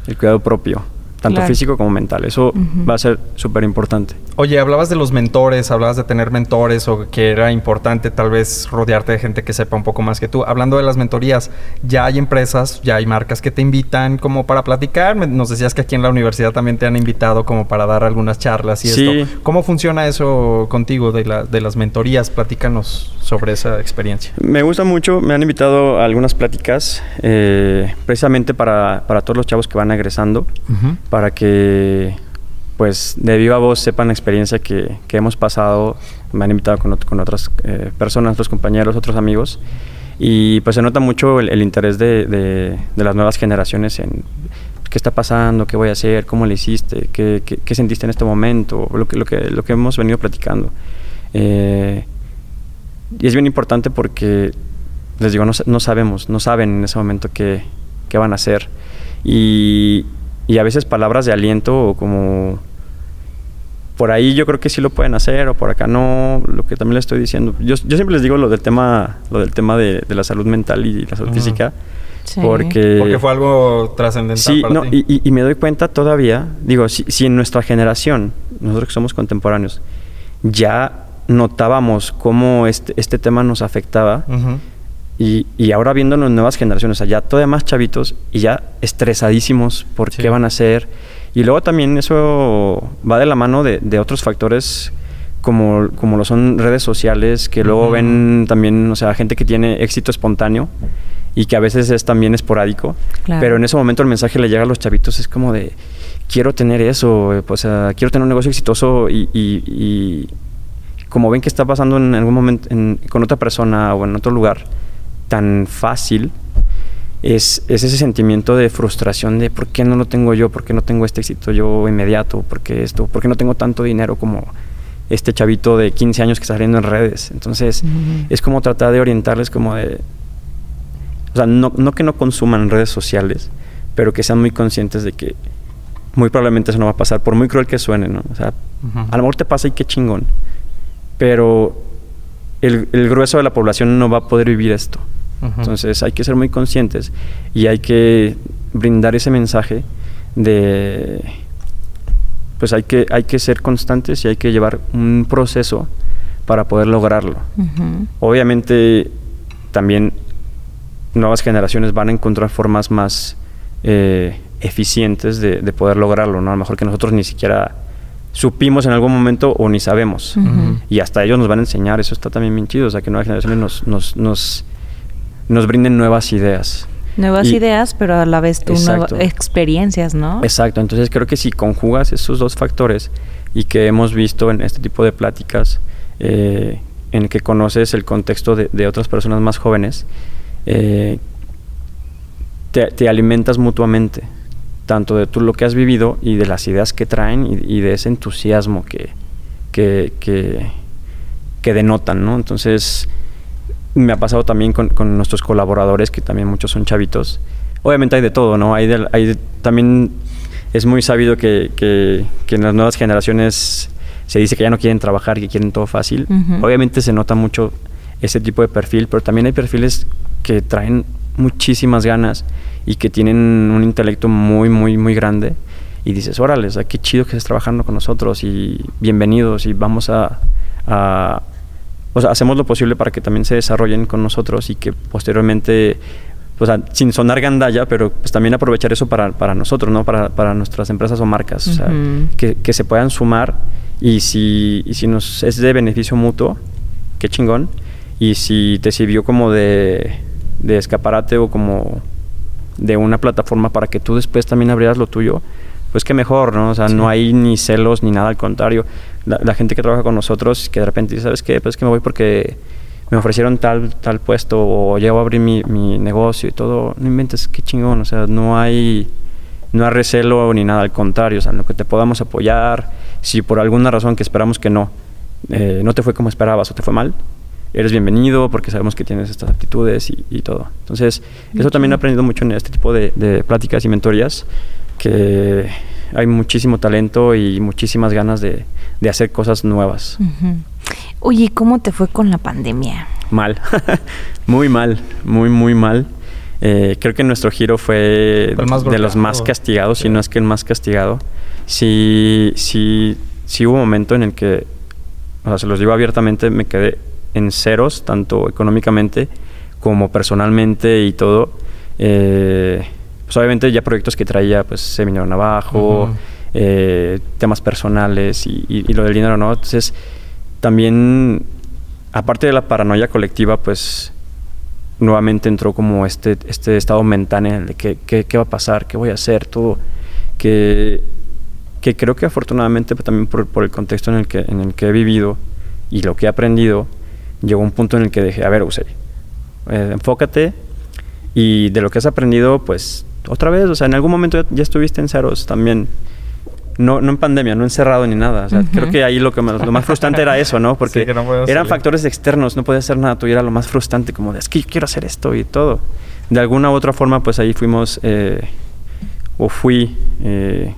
el cuidado propio, tanto claro. físico como mental. Eso uh -huh. va a ser súper importante. Oye, hablabas de los mentores, hablabas de tener mentores o que era importante tal vez rodearte de gente que sepa un poco más que tú. Hablando de las mentorías, ya hay empresas, ya hay marcas que te invitan como para platicar. Nos decías que aquí en la universidad también te han invitado como para dar algunas charlas y sí. esto. ¿Cómo funciona eso contigo de, la, de las mentorías? Platícanos sobre esa experiencia. Me gusta mucho, me han invitado a algunas pláticas eh, precisamente para, para, todos los chavos que van egresando, uh -huh. Para que pues de viva voz sepan la experiencia que, que hemos pasado. Me han invitado con, con otras eh, personas, otros compañeros, otros amigos. Y pues se nota mucho el, interés de, de, de, las nuevas generaciones en ¿qué está pasando? ¿Qué voy a hacer? ¿Cómo le hiciste? ¿Qué, qué, sentiste en este momento? Lo que, lo que, lo que hemos venido platicando. Eh, y es bien importante porque, les digo, no, no, sabemos, no saben en ese momento qué, qué van a hacer. Y, y a veces palabras de aliento o como por ahí yo creo que sí lo pueden hacer o por acá no, lo que también les estoy diciendo. Yo, yo siempre les digo lo del tema, lo del tema de, la salud mental y la salud física. Porque, porque fue algo trascendental. Sí, no, Y, y, me doy cuenta todavía, digo, si, si, en nuestra generación, nosotros que somos contemporáneos, ya notábamos cómo este, este tema nos afectaba, y, y, ahora viéndonos nuevas generaciones, o sea, ya todavía más chavitos y ya estresadísimos por qué van a hacer. Y luego también eso va de la mano de, de otros factores como, como lo son redes sociales, que luego ven también, o sea, gente que tiene éxito espontáneo y que a veces es también esporádico. Pero en ese momento el mensaje le llega a los chavitos, es como de, quiero tener eso, o sea, quiero tener un negocio exitoso y, y, como ven que está pasando en algún momento con otra persona o en otro lugar tan fácil, es, ese sentimiento de frustración de por qué no lo tengo yo, por qué no tengo este éxito yo inmediato, por qué esto, por qué no tengo tanto dinero como este chavito de 15 años que está saliendo en redes. Entonces, es como tratar de orientarles como de... O sea, no, no que no consuman redes sociales, pero que sean muy conscientes de que muy probablemente eso no va a pasar, por muy cruel que suene, ¿no? O sea, a lo mejor te pasa y qué chingón, pero el, el grueso de la población no va a poder vivir esto. Entonces hay que ser muy conscientes y hay que brindar ese mensaje de pues hay que hay que ser constantes y hay que llevar un proceso para poder lograrlo. Obviamente también nuevas generaciones van a encontrar formas más eh, eficientes de, poder lograrlo, ¿no? A lo mejor que nosotros ni siquiera supimos en algún momento o ni sabemos. Y hasta ellos nos van a enseñar, eso está también bien chido, o sea, que nuevas generaciones nos, nos nos brinden nuevas ideas. Nuevas ideas, pero a la vez tú nuevas experiencias, ¿no? Exacto, entonces creo que si conjugas esos dos factores y que hemos visto en este tipo de pláticas, eh, en que conoces el contexto de, otras personas más jóvenes, eh, te, alimentas mutuamente, tanto de tú lo que has vivido y de las ideas que traen y, de ese entusiasmo que, que, que, que denotan, ¿no? Entonces, me ha pasado también con, con, nuestros colaboradores, que también muchos son chavitos. Obviamente hay de todo, ¿no? Hay, hay también es muy sabido que, que, en las nuevas generaciones se dice que ya no quieren trabajar, que quieren todo fácil. Obviamente se nota mucho ese tipo de perfil, pero también hay perfiles que traen muchísimas ganas y que tienen un intelecto muy, muy, muy grande. Y dices, órale, o qué chido que estés trabajando con nosotros y bienvenidos y vamos a, a o sea, hacemos lo posible para que también se desarrollen con nosotros y que posteriormente, pues sin sonar gandalla, pero pues también aprovechar eso para, para nosotros, ¿no? Para, para, nuestras empresas o marcas, o sea, que, que, se puedan sumar y si, y si nos es de beneficio mutuo, qué chingón, y si te sirvió como de, de escaparate o como de una plataforma para que tú después también abrieras lo tuyo, pues qué mejor, ¿no? O sea, no hay ni celos ni nada, al contrario. La, gente que trabaja con nosotros, que de repente dice, ¿sabes qué? Pues que me voy porque me ofrecieron tal, tal puesto o llevo a abrir mi, mi negocio y todo. No inventes, qué chingón. O sea, no hay, no hay recelo ni nada, al contrario. O sea, en lo que te podamos apoyar, si por alguna razón que esperamos que no, eh, no te fue como esperabas o te fue mal, eres bienvenido porque sabemos que tienes estas aptitudes y, y todo. Entonces, eso también he aprendido mucho en este tipo de, de pláticas y mentorías que hay muchísimo talento y muchísimas ganas de, hacer cosas nuevas. Oye, ¿cómo te fue con la pandemia? Mal, muy mal, muy, muy mal. Eh, creo que nuestro giro fue de los más castigados, si no es que el más castigado. Sí, sí, sí hubo un momento en el que, o sea, se los digo abiertamente, me quedé en ceros, tanto económicamente como personalmente y todo. Eh, pues obviamente ya proyectos que traía pues se vinieron abajo, eh, temas personales y, lo del dinero, ¿no? Entonces también, aparte de la paranoia colectiva, pues nuevamente entró como este, este estado mental en el de qué, qué, va a pasar, qué voy a hacer, todo, que, que creo que afortunadamente pues, también por, por, el contexto en el, que, en el que he vivido y lo que he aprendido, llegó un punto en el que dije, a ver, Usei, eh, enfócate y de lo que has aprendido, pues otra vez, o sea, en algún momento ya, estuviste en ceros también. No, no en pandemia, no encerrado ni nada. O sea, creo que ahí lo, que más, lo más frustrante era eso, ¿no? Porque eran factores externos, no podía hacer nada tú, era lo más frustrante, como de, es que yo quiero hacer esto y todo. De alguna u otra forma, pues ahí fuimos, eh, o fui eh,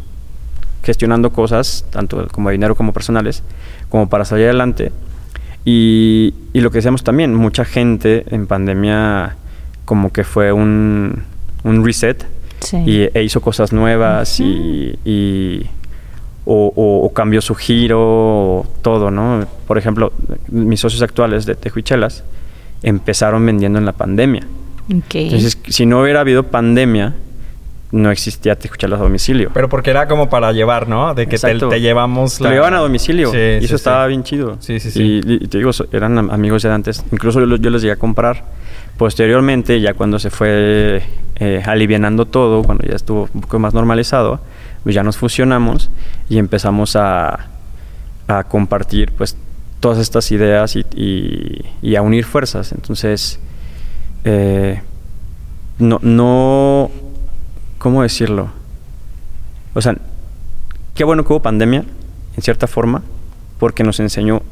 gestionando cosas, tanto como dinero como personales, como para salir adelante. Y, y, lo que decíamos también, mucha gente en pandemia como que fue un, un reset y, e hizo cosas nuevas y, y o, cambió su giro, todo, ¿no? Por ejemplo, mis socios actuales de Tejuichelas empezaron vendiendo en la pandemia. Entonces, si no hubiera habido pandemia, no existía te escucharlas a domicilio. Pero porque era como para llevar, ¿no? De que te, llevamos la... Te llevaban a domicilio. y eso estaba bien chido. Sí, sí, sí. Y, te digo, eran amigos de antes. Incluso yo, yo, les llegué a comprar. Posteriormente, ya cuando se fue eh, alivianando todo, cuando ya estuvo un poco más normalizado, pues ya nos fusionamos y empezamos a, compartir, pues, todas estas ideas y, y, a unir fuerzas. Entonces, eh, no, no ¿cómo decirlo? O sea, qué bueno que hubo pandemia, en cierta forma, porque nos enseñó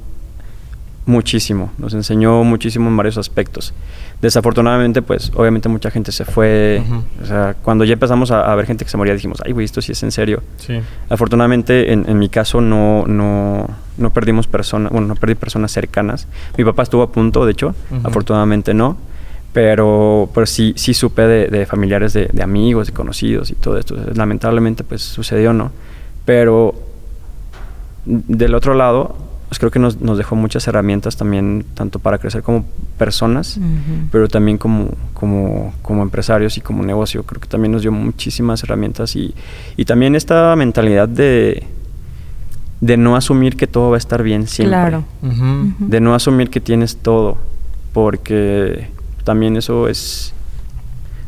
muchísimo, nos enseñó muchísimo en varios aspectos. Desafortunadamente, pues, obviamente mucha gente se fue. O sea, cuando ya empezamos a, ver gente que se moría, dijimos, ay, güey, esto sí es en serio. Sí. Afortunadamente, en, mi caso, no, no, no perdimos personas, bueno, no perdí personas cercanas. Mi papá estuvo a punto, de hecho, afortunadamente no. Pero, pero sí, sí supe de, familiares de, amigos, de conocidos y todo esto. Lamentablemente, pues sucedió, ¿no? Pero del otro lado, pues creo que nos, dejó muchas herramientas también, tanto para crecer como personas, pero también como, como, como empresarios y como negocio. Creo que también nos dio muchísimas herramientas y, y también esta mentalidad de, de no asumir que todo va a estar bien siempre. Claro. De no asumir que tienes todo, porque también eso es...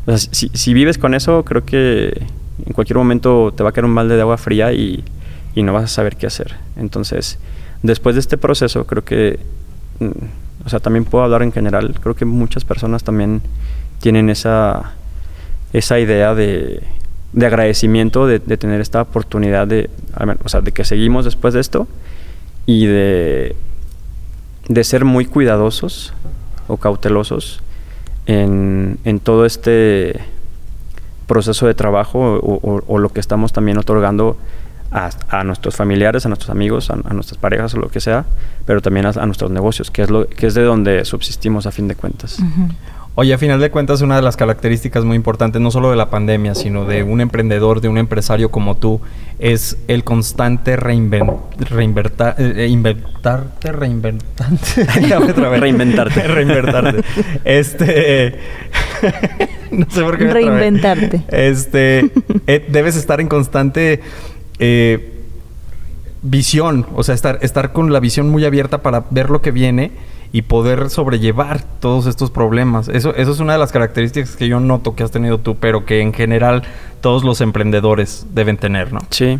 O sea, si, vives con eso, creo que en cualquier momento te va a caer un balde de agua fría y, no vas a saber qué hacer. Entonces, después de este proceso, creo que, mm, o sea, también puedo hablar en general, creo que muchas personas también tienen esa, esa idea de, de agradecimiento de, tener esta oportunidad de, o sea, de que seguimos después de esto y de, de ser muy cuidadosos o cautelosos en, en todo este proceso de trabajo o, lo que estamos también otorgando a, a, nuestros familiares, a nuestros amigos, a, nuestras parejas o lo que sea, pero también a, nuestros negocios, que es, lo, que es de donde subsistimos a fin de cuentas. Oye, a final de cuentas, una de las características muy importantes, no solo de la pandemia, sino de un emprendedor, de un empresario como tú, es el constante reinventar, eh, eh, inventarte, reinventarte. Reinventarte. reinventarte. este. no sé por qué. Reinventarte. Este. Eh, debes estar en constante. Visión, o sea, estar, estar con la visión muy abierta para ver lo que viene y poder sobrellevar todos estos problemas. Eso, eso es una de las características que yo noto que has tenido tú, pero que en general todos los emprendedores deben tener, ¿no? Sí.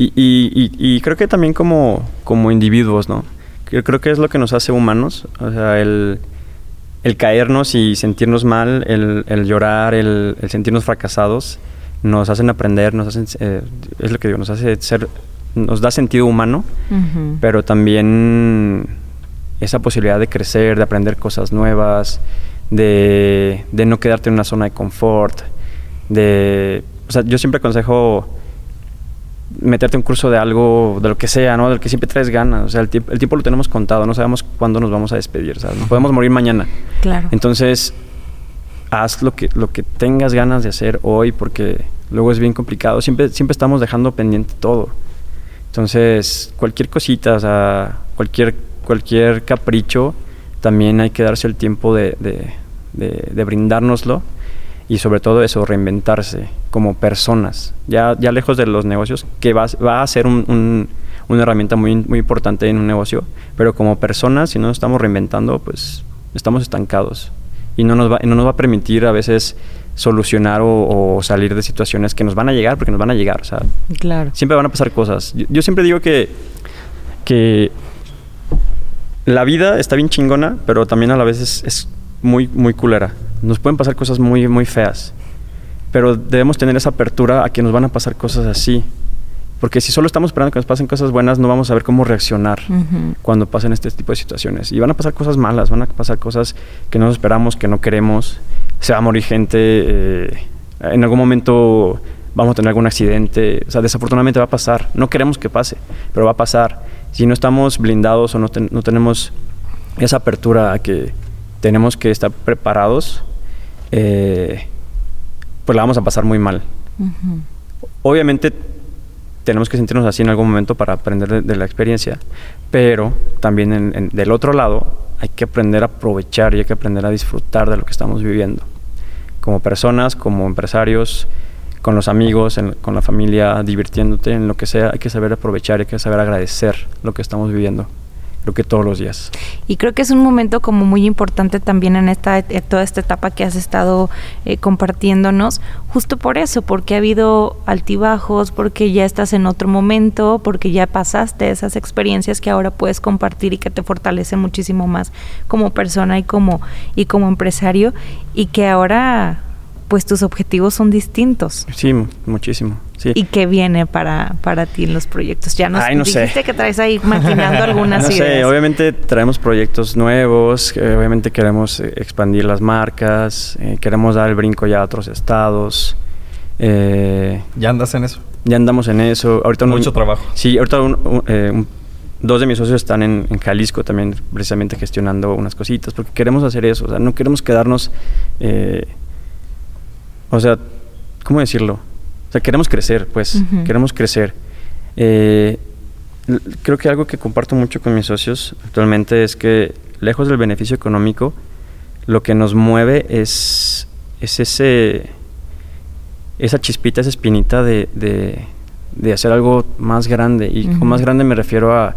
Y, y, creo que también como, como individuos, ¿no? Creo que es lo que nos hace humanos. O sea, el, el caernos y sentirnos mal, el, llorar, el, sentirnos fracasados, nos hacen aprender, nos hacen, eh, es lo que digo, nos hace ser, nos da sentido humano, pero también esa posibilidad de crecer, de aprender cosas nuevas, de, de no quedarte en una zona de confort, de... O sea, yo siempre aconsejo meterte un curso de algo, de lo que sea, ¿no? Del que siempre traes ganas. O sea, el, el tiempo lo tenemos contado, no sabemos cuándo nos vamos a despedir, ¿sabes? Nos podemos morir mañana. Claro. Entonces, haz lo que, lo que tengas ganas de hacer hoy, porque luego es bien complicado. Siempre, siempre estamos dejando pendiente todo. Entonces, cualquier cosita, o cualquier cualquier capricho, también hay que darse el tiempo de, de, brindárnoslo y sobre todo eso, reinventarse como personas, ya, ya lejos de los negocios, que va, va a ser un, una herramienta muy, muy importante en un negocio, pero como personas, si no nos estamos reinventando, pues estamos estancados y no nos va, no nos va a permitir a veces solucionar o, salir de situaciones que nos van a llegar, porque nos van a llegar, o sea, claro. siempre van a pasar cosas. Yo, yo siempre digo que, que la vida está bien chingona, pero también a la vez es, muy, muy culera. Nos pueden pasar cosas muy, muy feas. pero debemos tener esa apertura a que nos van a pasar cosas así. Porque si solo estamos esperando que nos pasen cosas buenas, no vamos a ver cómo reaccionar cuando pasen este tipo de situaciones. Y van a pasar cosas malas, van a pasar cosas que no esperamos, que no queremos. Se va a morir gente. Eh, en algún momento vamos a tener algún accidente. O sea, desafortunadamente va a pasar. No queremos que pase, pero va a pasar. Si no estamos blindados o no, no tenemos esa apertura a que tenemos que estar preparados, eh, pues la vamos a pasar muy mal. Obviamente tenemos que sentirnos así en algún momento para aprender de, la experiencia, pero también del otro lado hay que aprender a aprovechar y hay que aprender a disfrutar de lo que estamos viviendo. Como personas, como empresarios, con los amigos, con la familia, divirtiéndote en lo que sea, hay que saber aprovechar, hay que saber agradecer lo que estamos viviendo que todos los días. Y creo que es un momento como muy importante también en esta en toda esta etapa que has estado eh, compartiéndonos, justo por eso, porque ha habido altibajos, porque ya estás en otro momento, porque ya pasaste esas experiencias que ahora puedes compartir y que te fortalecen muchísimo más como persona y como y como empresario y que ahora pues tus objetivos son distintos. Sí, muchísimo. ¿Y qué viene para, para ti en los proyectos? Ya nos no dijiste que traes ahí maquinando algunas no Sé, obviamente traemos proyectos nuevos, obviamente queremos eh, expandir las marcas, eh, queremos dar el brinco ya a otros estados. Eh, ¿Ya andas en eso? Ya andamos en eso. Ahorita Mucho trabajo. Sí, ahorita dos de mis socios están en, en, Jalisco también precisamente gestionando unas cositas, porque queremos hacer eso, o sea, no queremos quedarnos... O sea, ¿cómo decirlo? O sea, queremos crecer, pues, queremos crecer. Eh, creo que algo que comparto mucho con mis socios actualmente es que, lejos del beneficio económico, lo que nos mueve es, es ese, esa chispita, esa espinita de, de, hacer algo más grande. Y con más grande me refiero a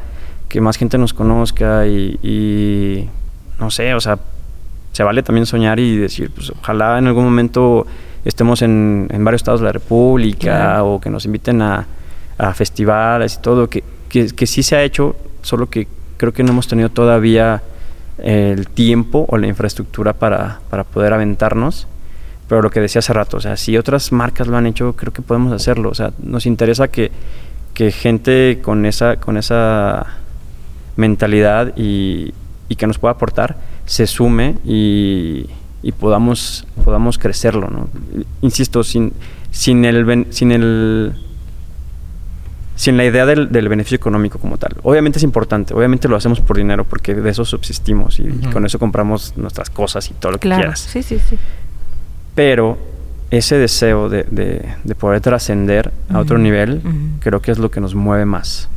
que más gente nos conozca y, y, no sé, o sea, se vale también soñar y decir, pues ojalá en algún momento estemos en, varios estados de la República o que nos inviten a, festivales y todo, que, que, sí se ha hecho, solo que creo que no hemos tenido todavía el tiempo o la infraestructura para, para poder aventarnos. Pero lo que decía hace rato, o sea, si otras marcas lo han hecho, creo que podemos hacerlo. O sea, nos interesa que, que gente con esa, con esa mentalidad y, y que nos pueda aportar se sume y, y podamos, podamos crecerlo, ¿no? Insisto, sin, sin el sin el sin la idea del, beneficio económico como tal. Obviamente es importante, obviamente lo hacemos por dinero porque de eso subsistimos y, con eso compramos nuestras cosas y todo lo que quieras. Sí, sí, sí. Pero ese deseo de, de, poder trascender a otro nivel, creo que es lo que nos mueve más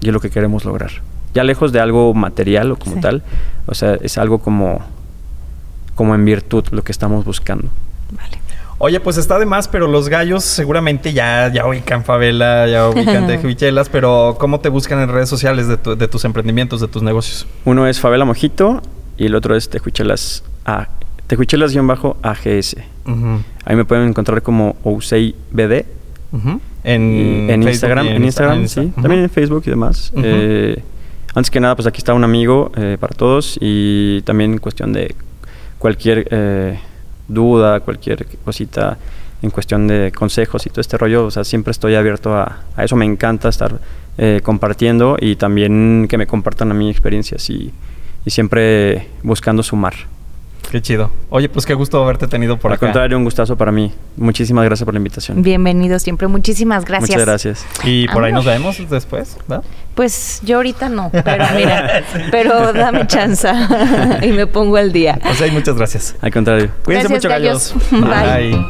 y es lo que queremos lograr. Ya lejos de algo material o como tal, o sea, es algo como como en virtud lo que estamos buscando. Vale. Oye, pues está de más, pero los gallos seguramente ya, ya ubican Favela, ya ubican Tejuichelas, pero ¿cómo te buscan en redes sociales de, tus emprendimientos, de tus negocios? Uno es Favela Mojito y el otro es Tejuichelas A. Tejuichelas-AGS. Ahí me pueden encontrar como Ousei BD. En, Instagram, en, Instagram, sí. También en Facebook y demás. Eh, antes que nada, pues aquí está un amigo eh, para todos y también en cuestión de cualquier eh, duda, cualquier cosita en cuestión de consejos y todo este rollo, o sea, siempre estoy abierto a, eso, me encanta estar eh, compartiendo y también que me compartan a mí experiencias y, y siempre buscando sumar. Qué chido. Oye, pues qué gusto haberte tenido por acá. Al contrario, un gustazo para mí. Muchísimas gracias por la invitación. Bienvenido siempre. Muchísimas gracias. Muchas gracias. Y por ahí nos vemos después, ¿va? Pues yo ahorita no, pero mira, pero dame chance y me pongo al día. O sea, muchas gracias. Al contrario. Cuídense mucho, gallos. Bye.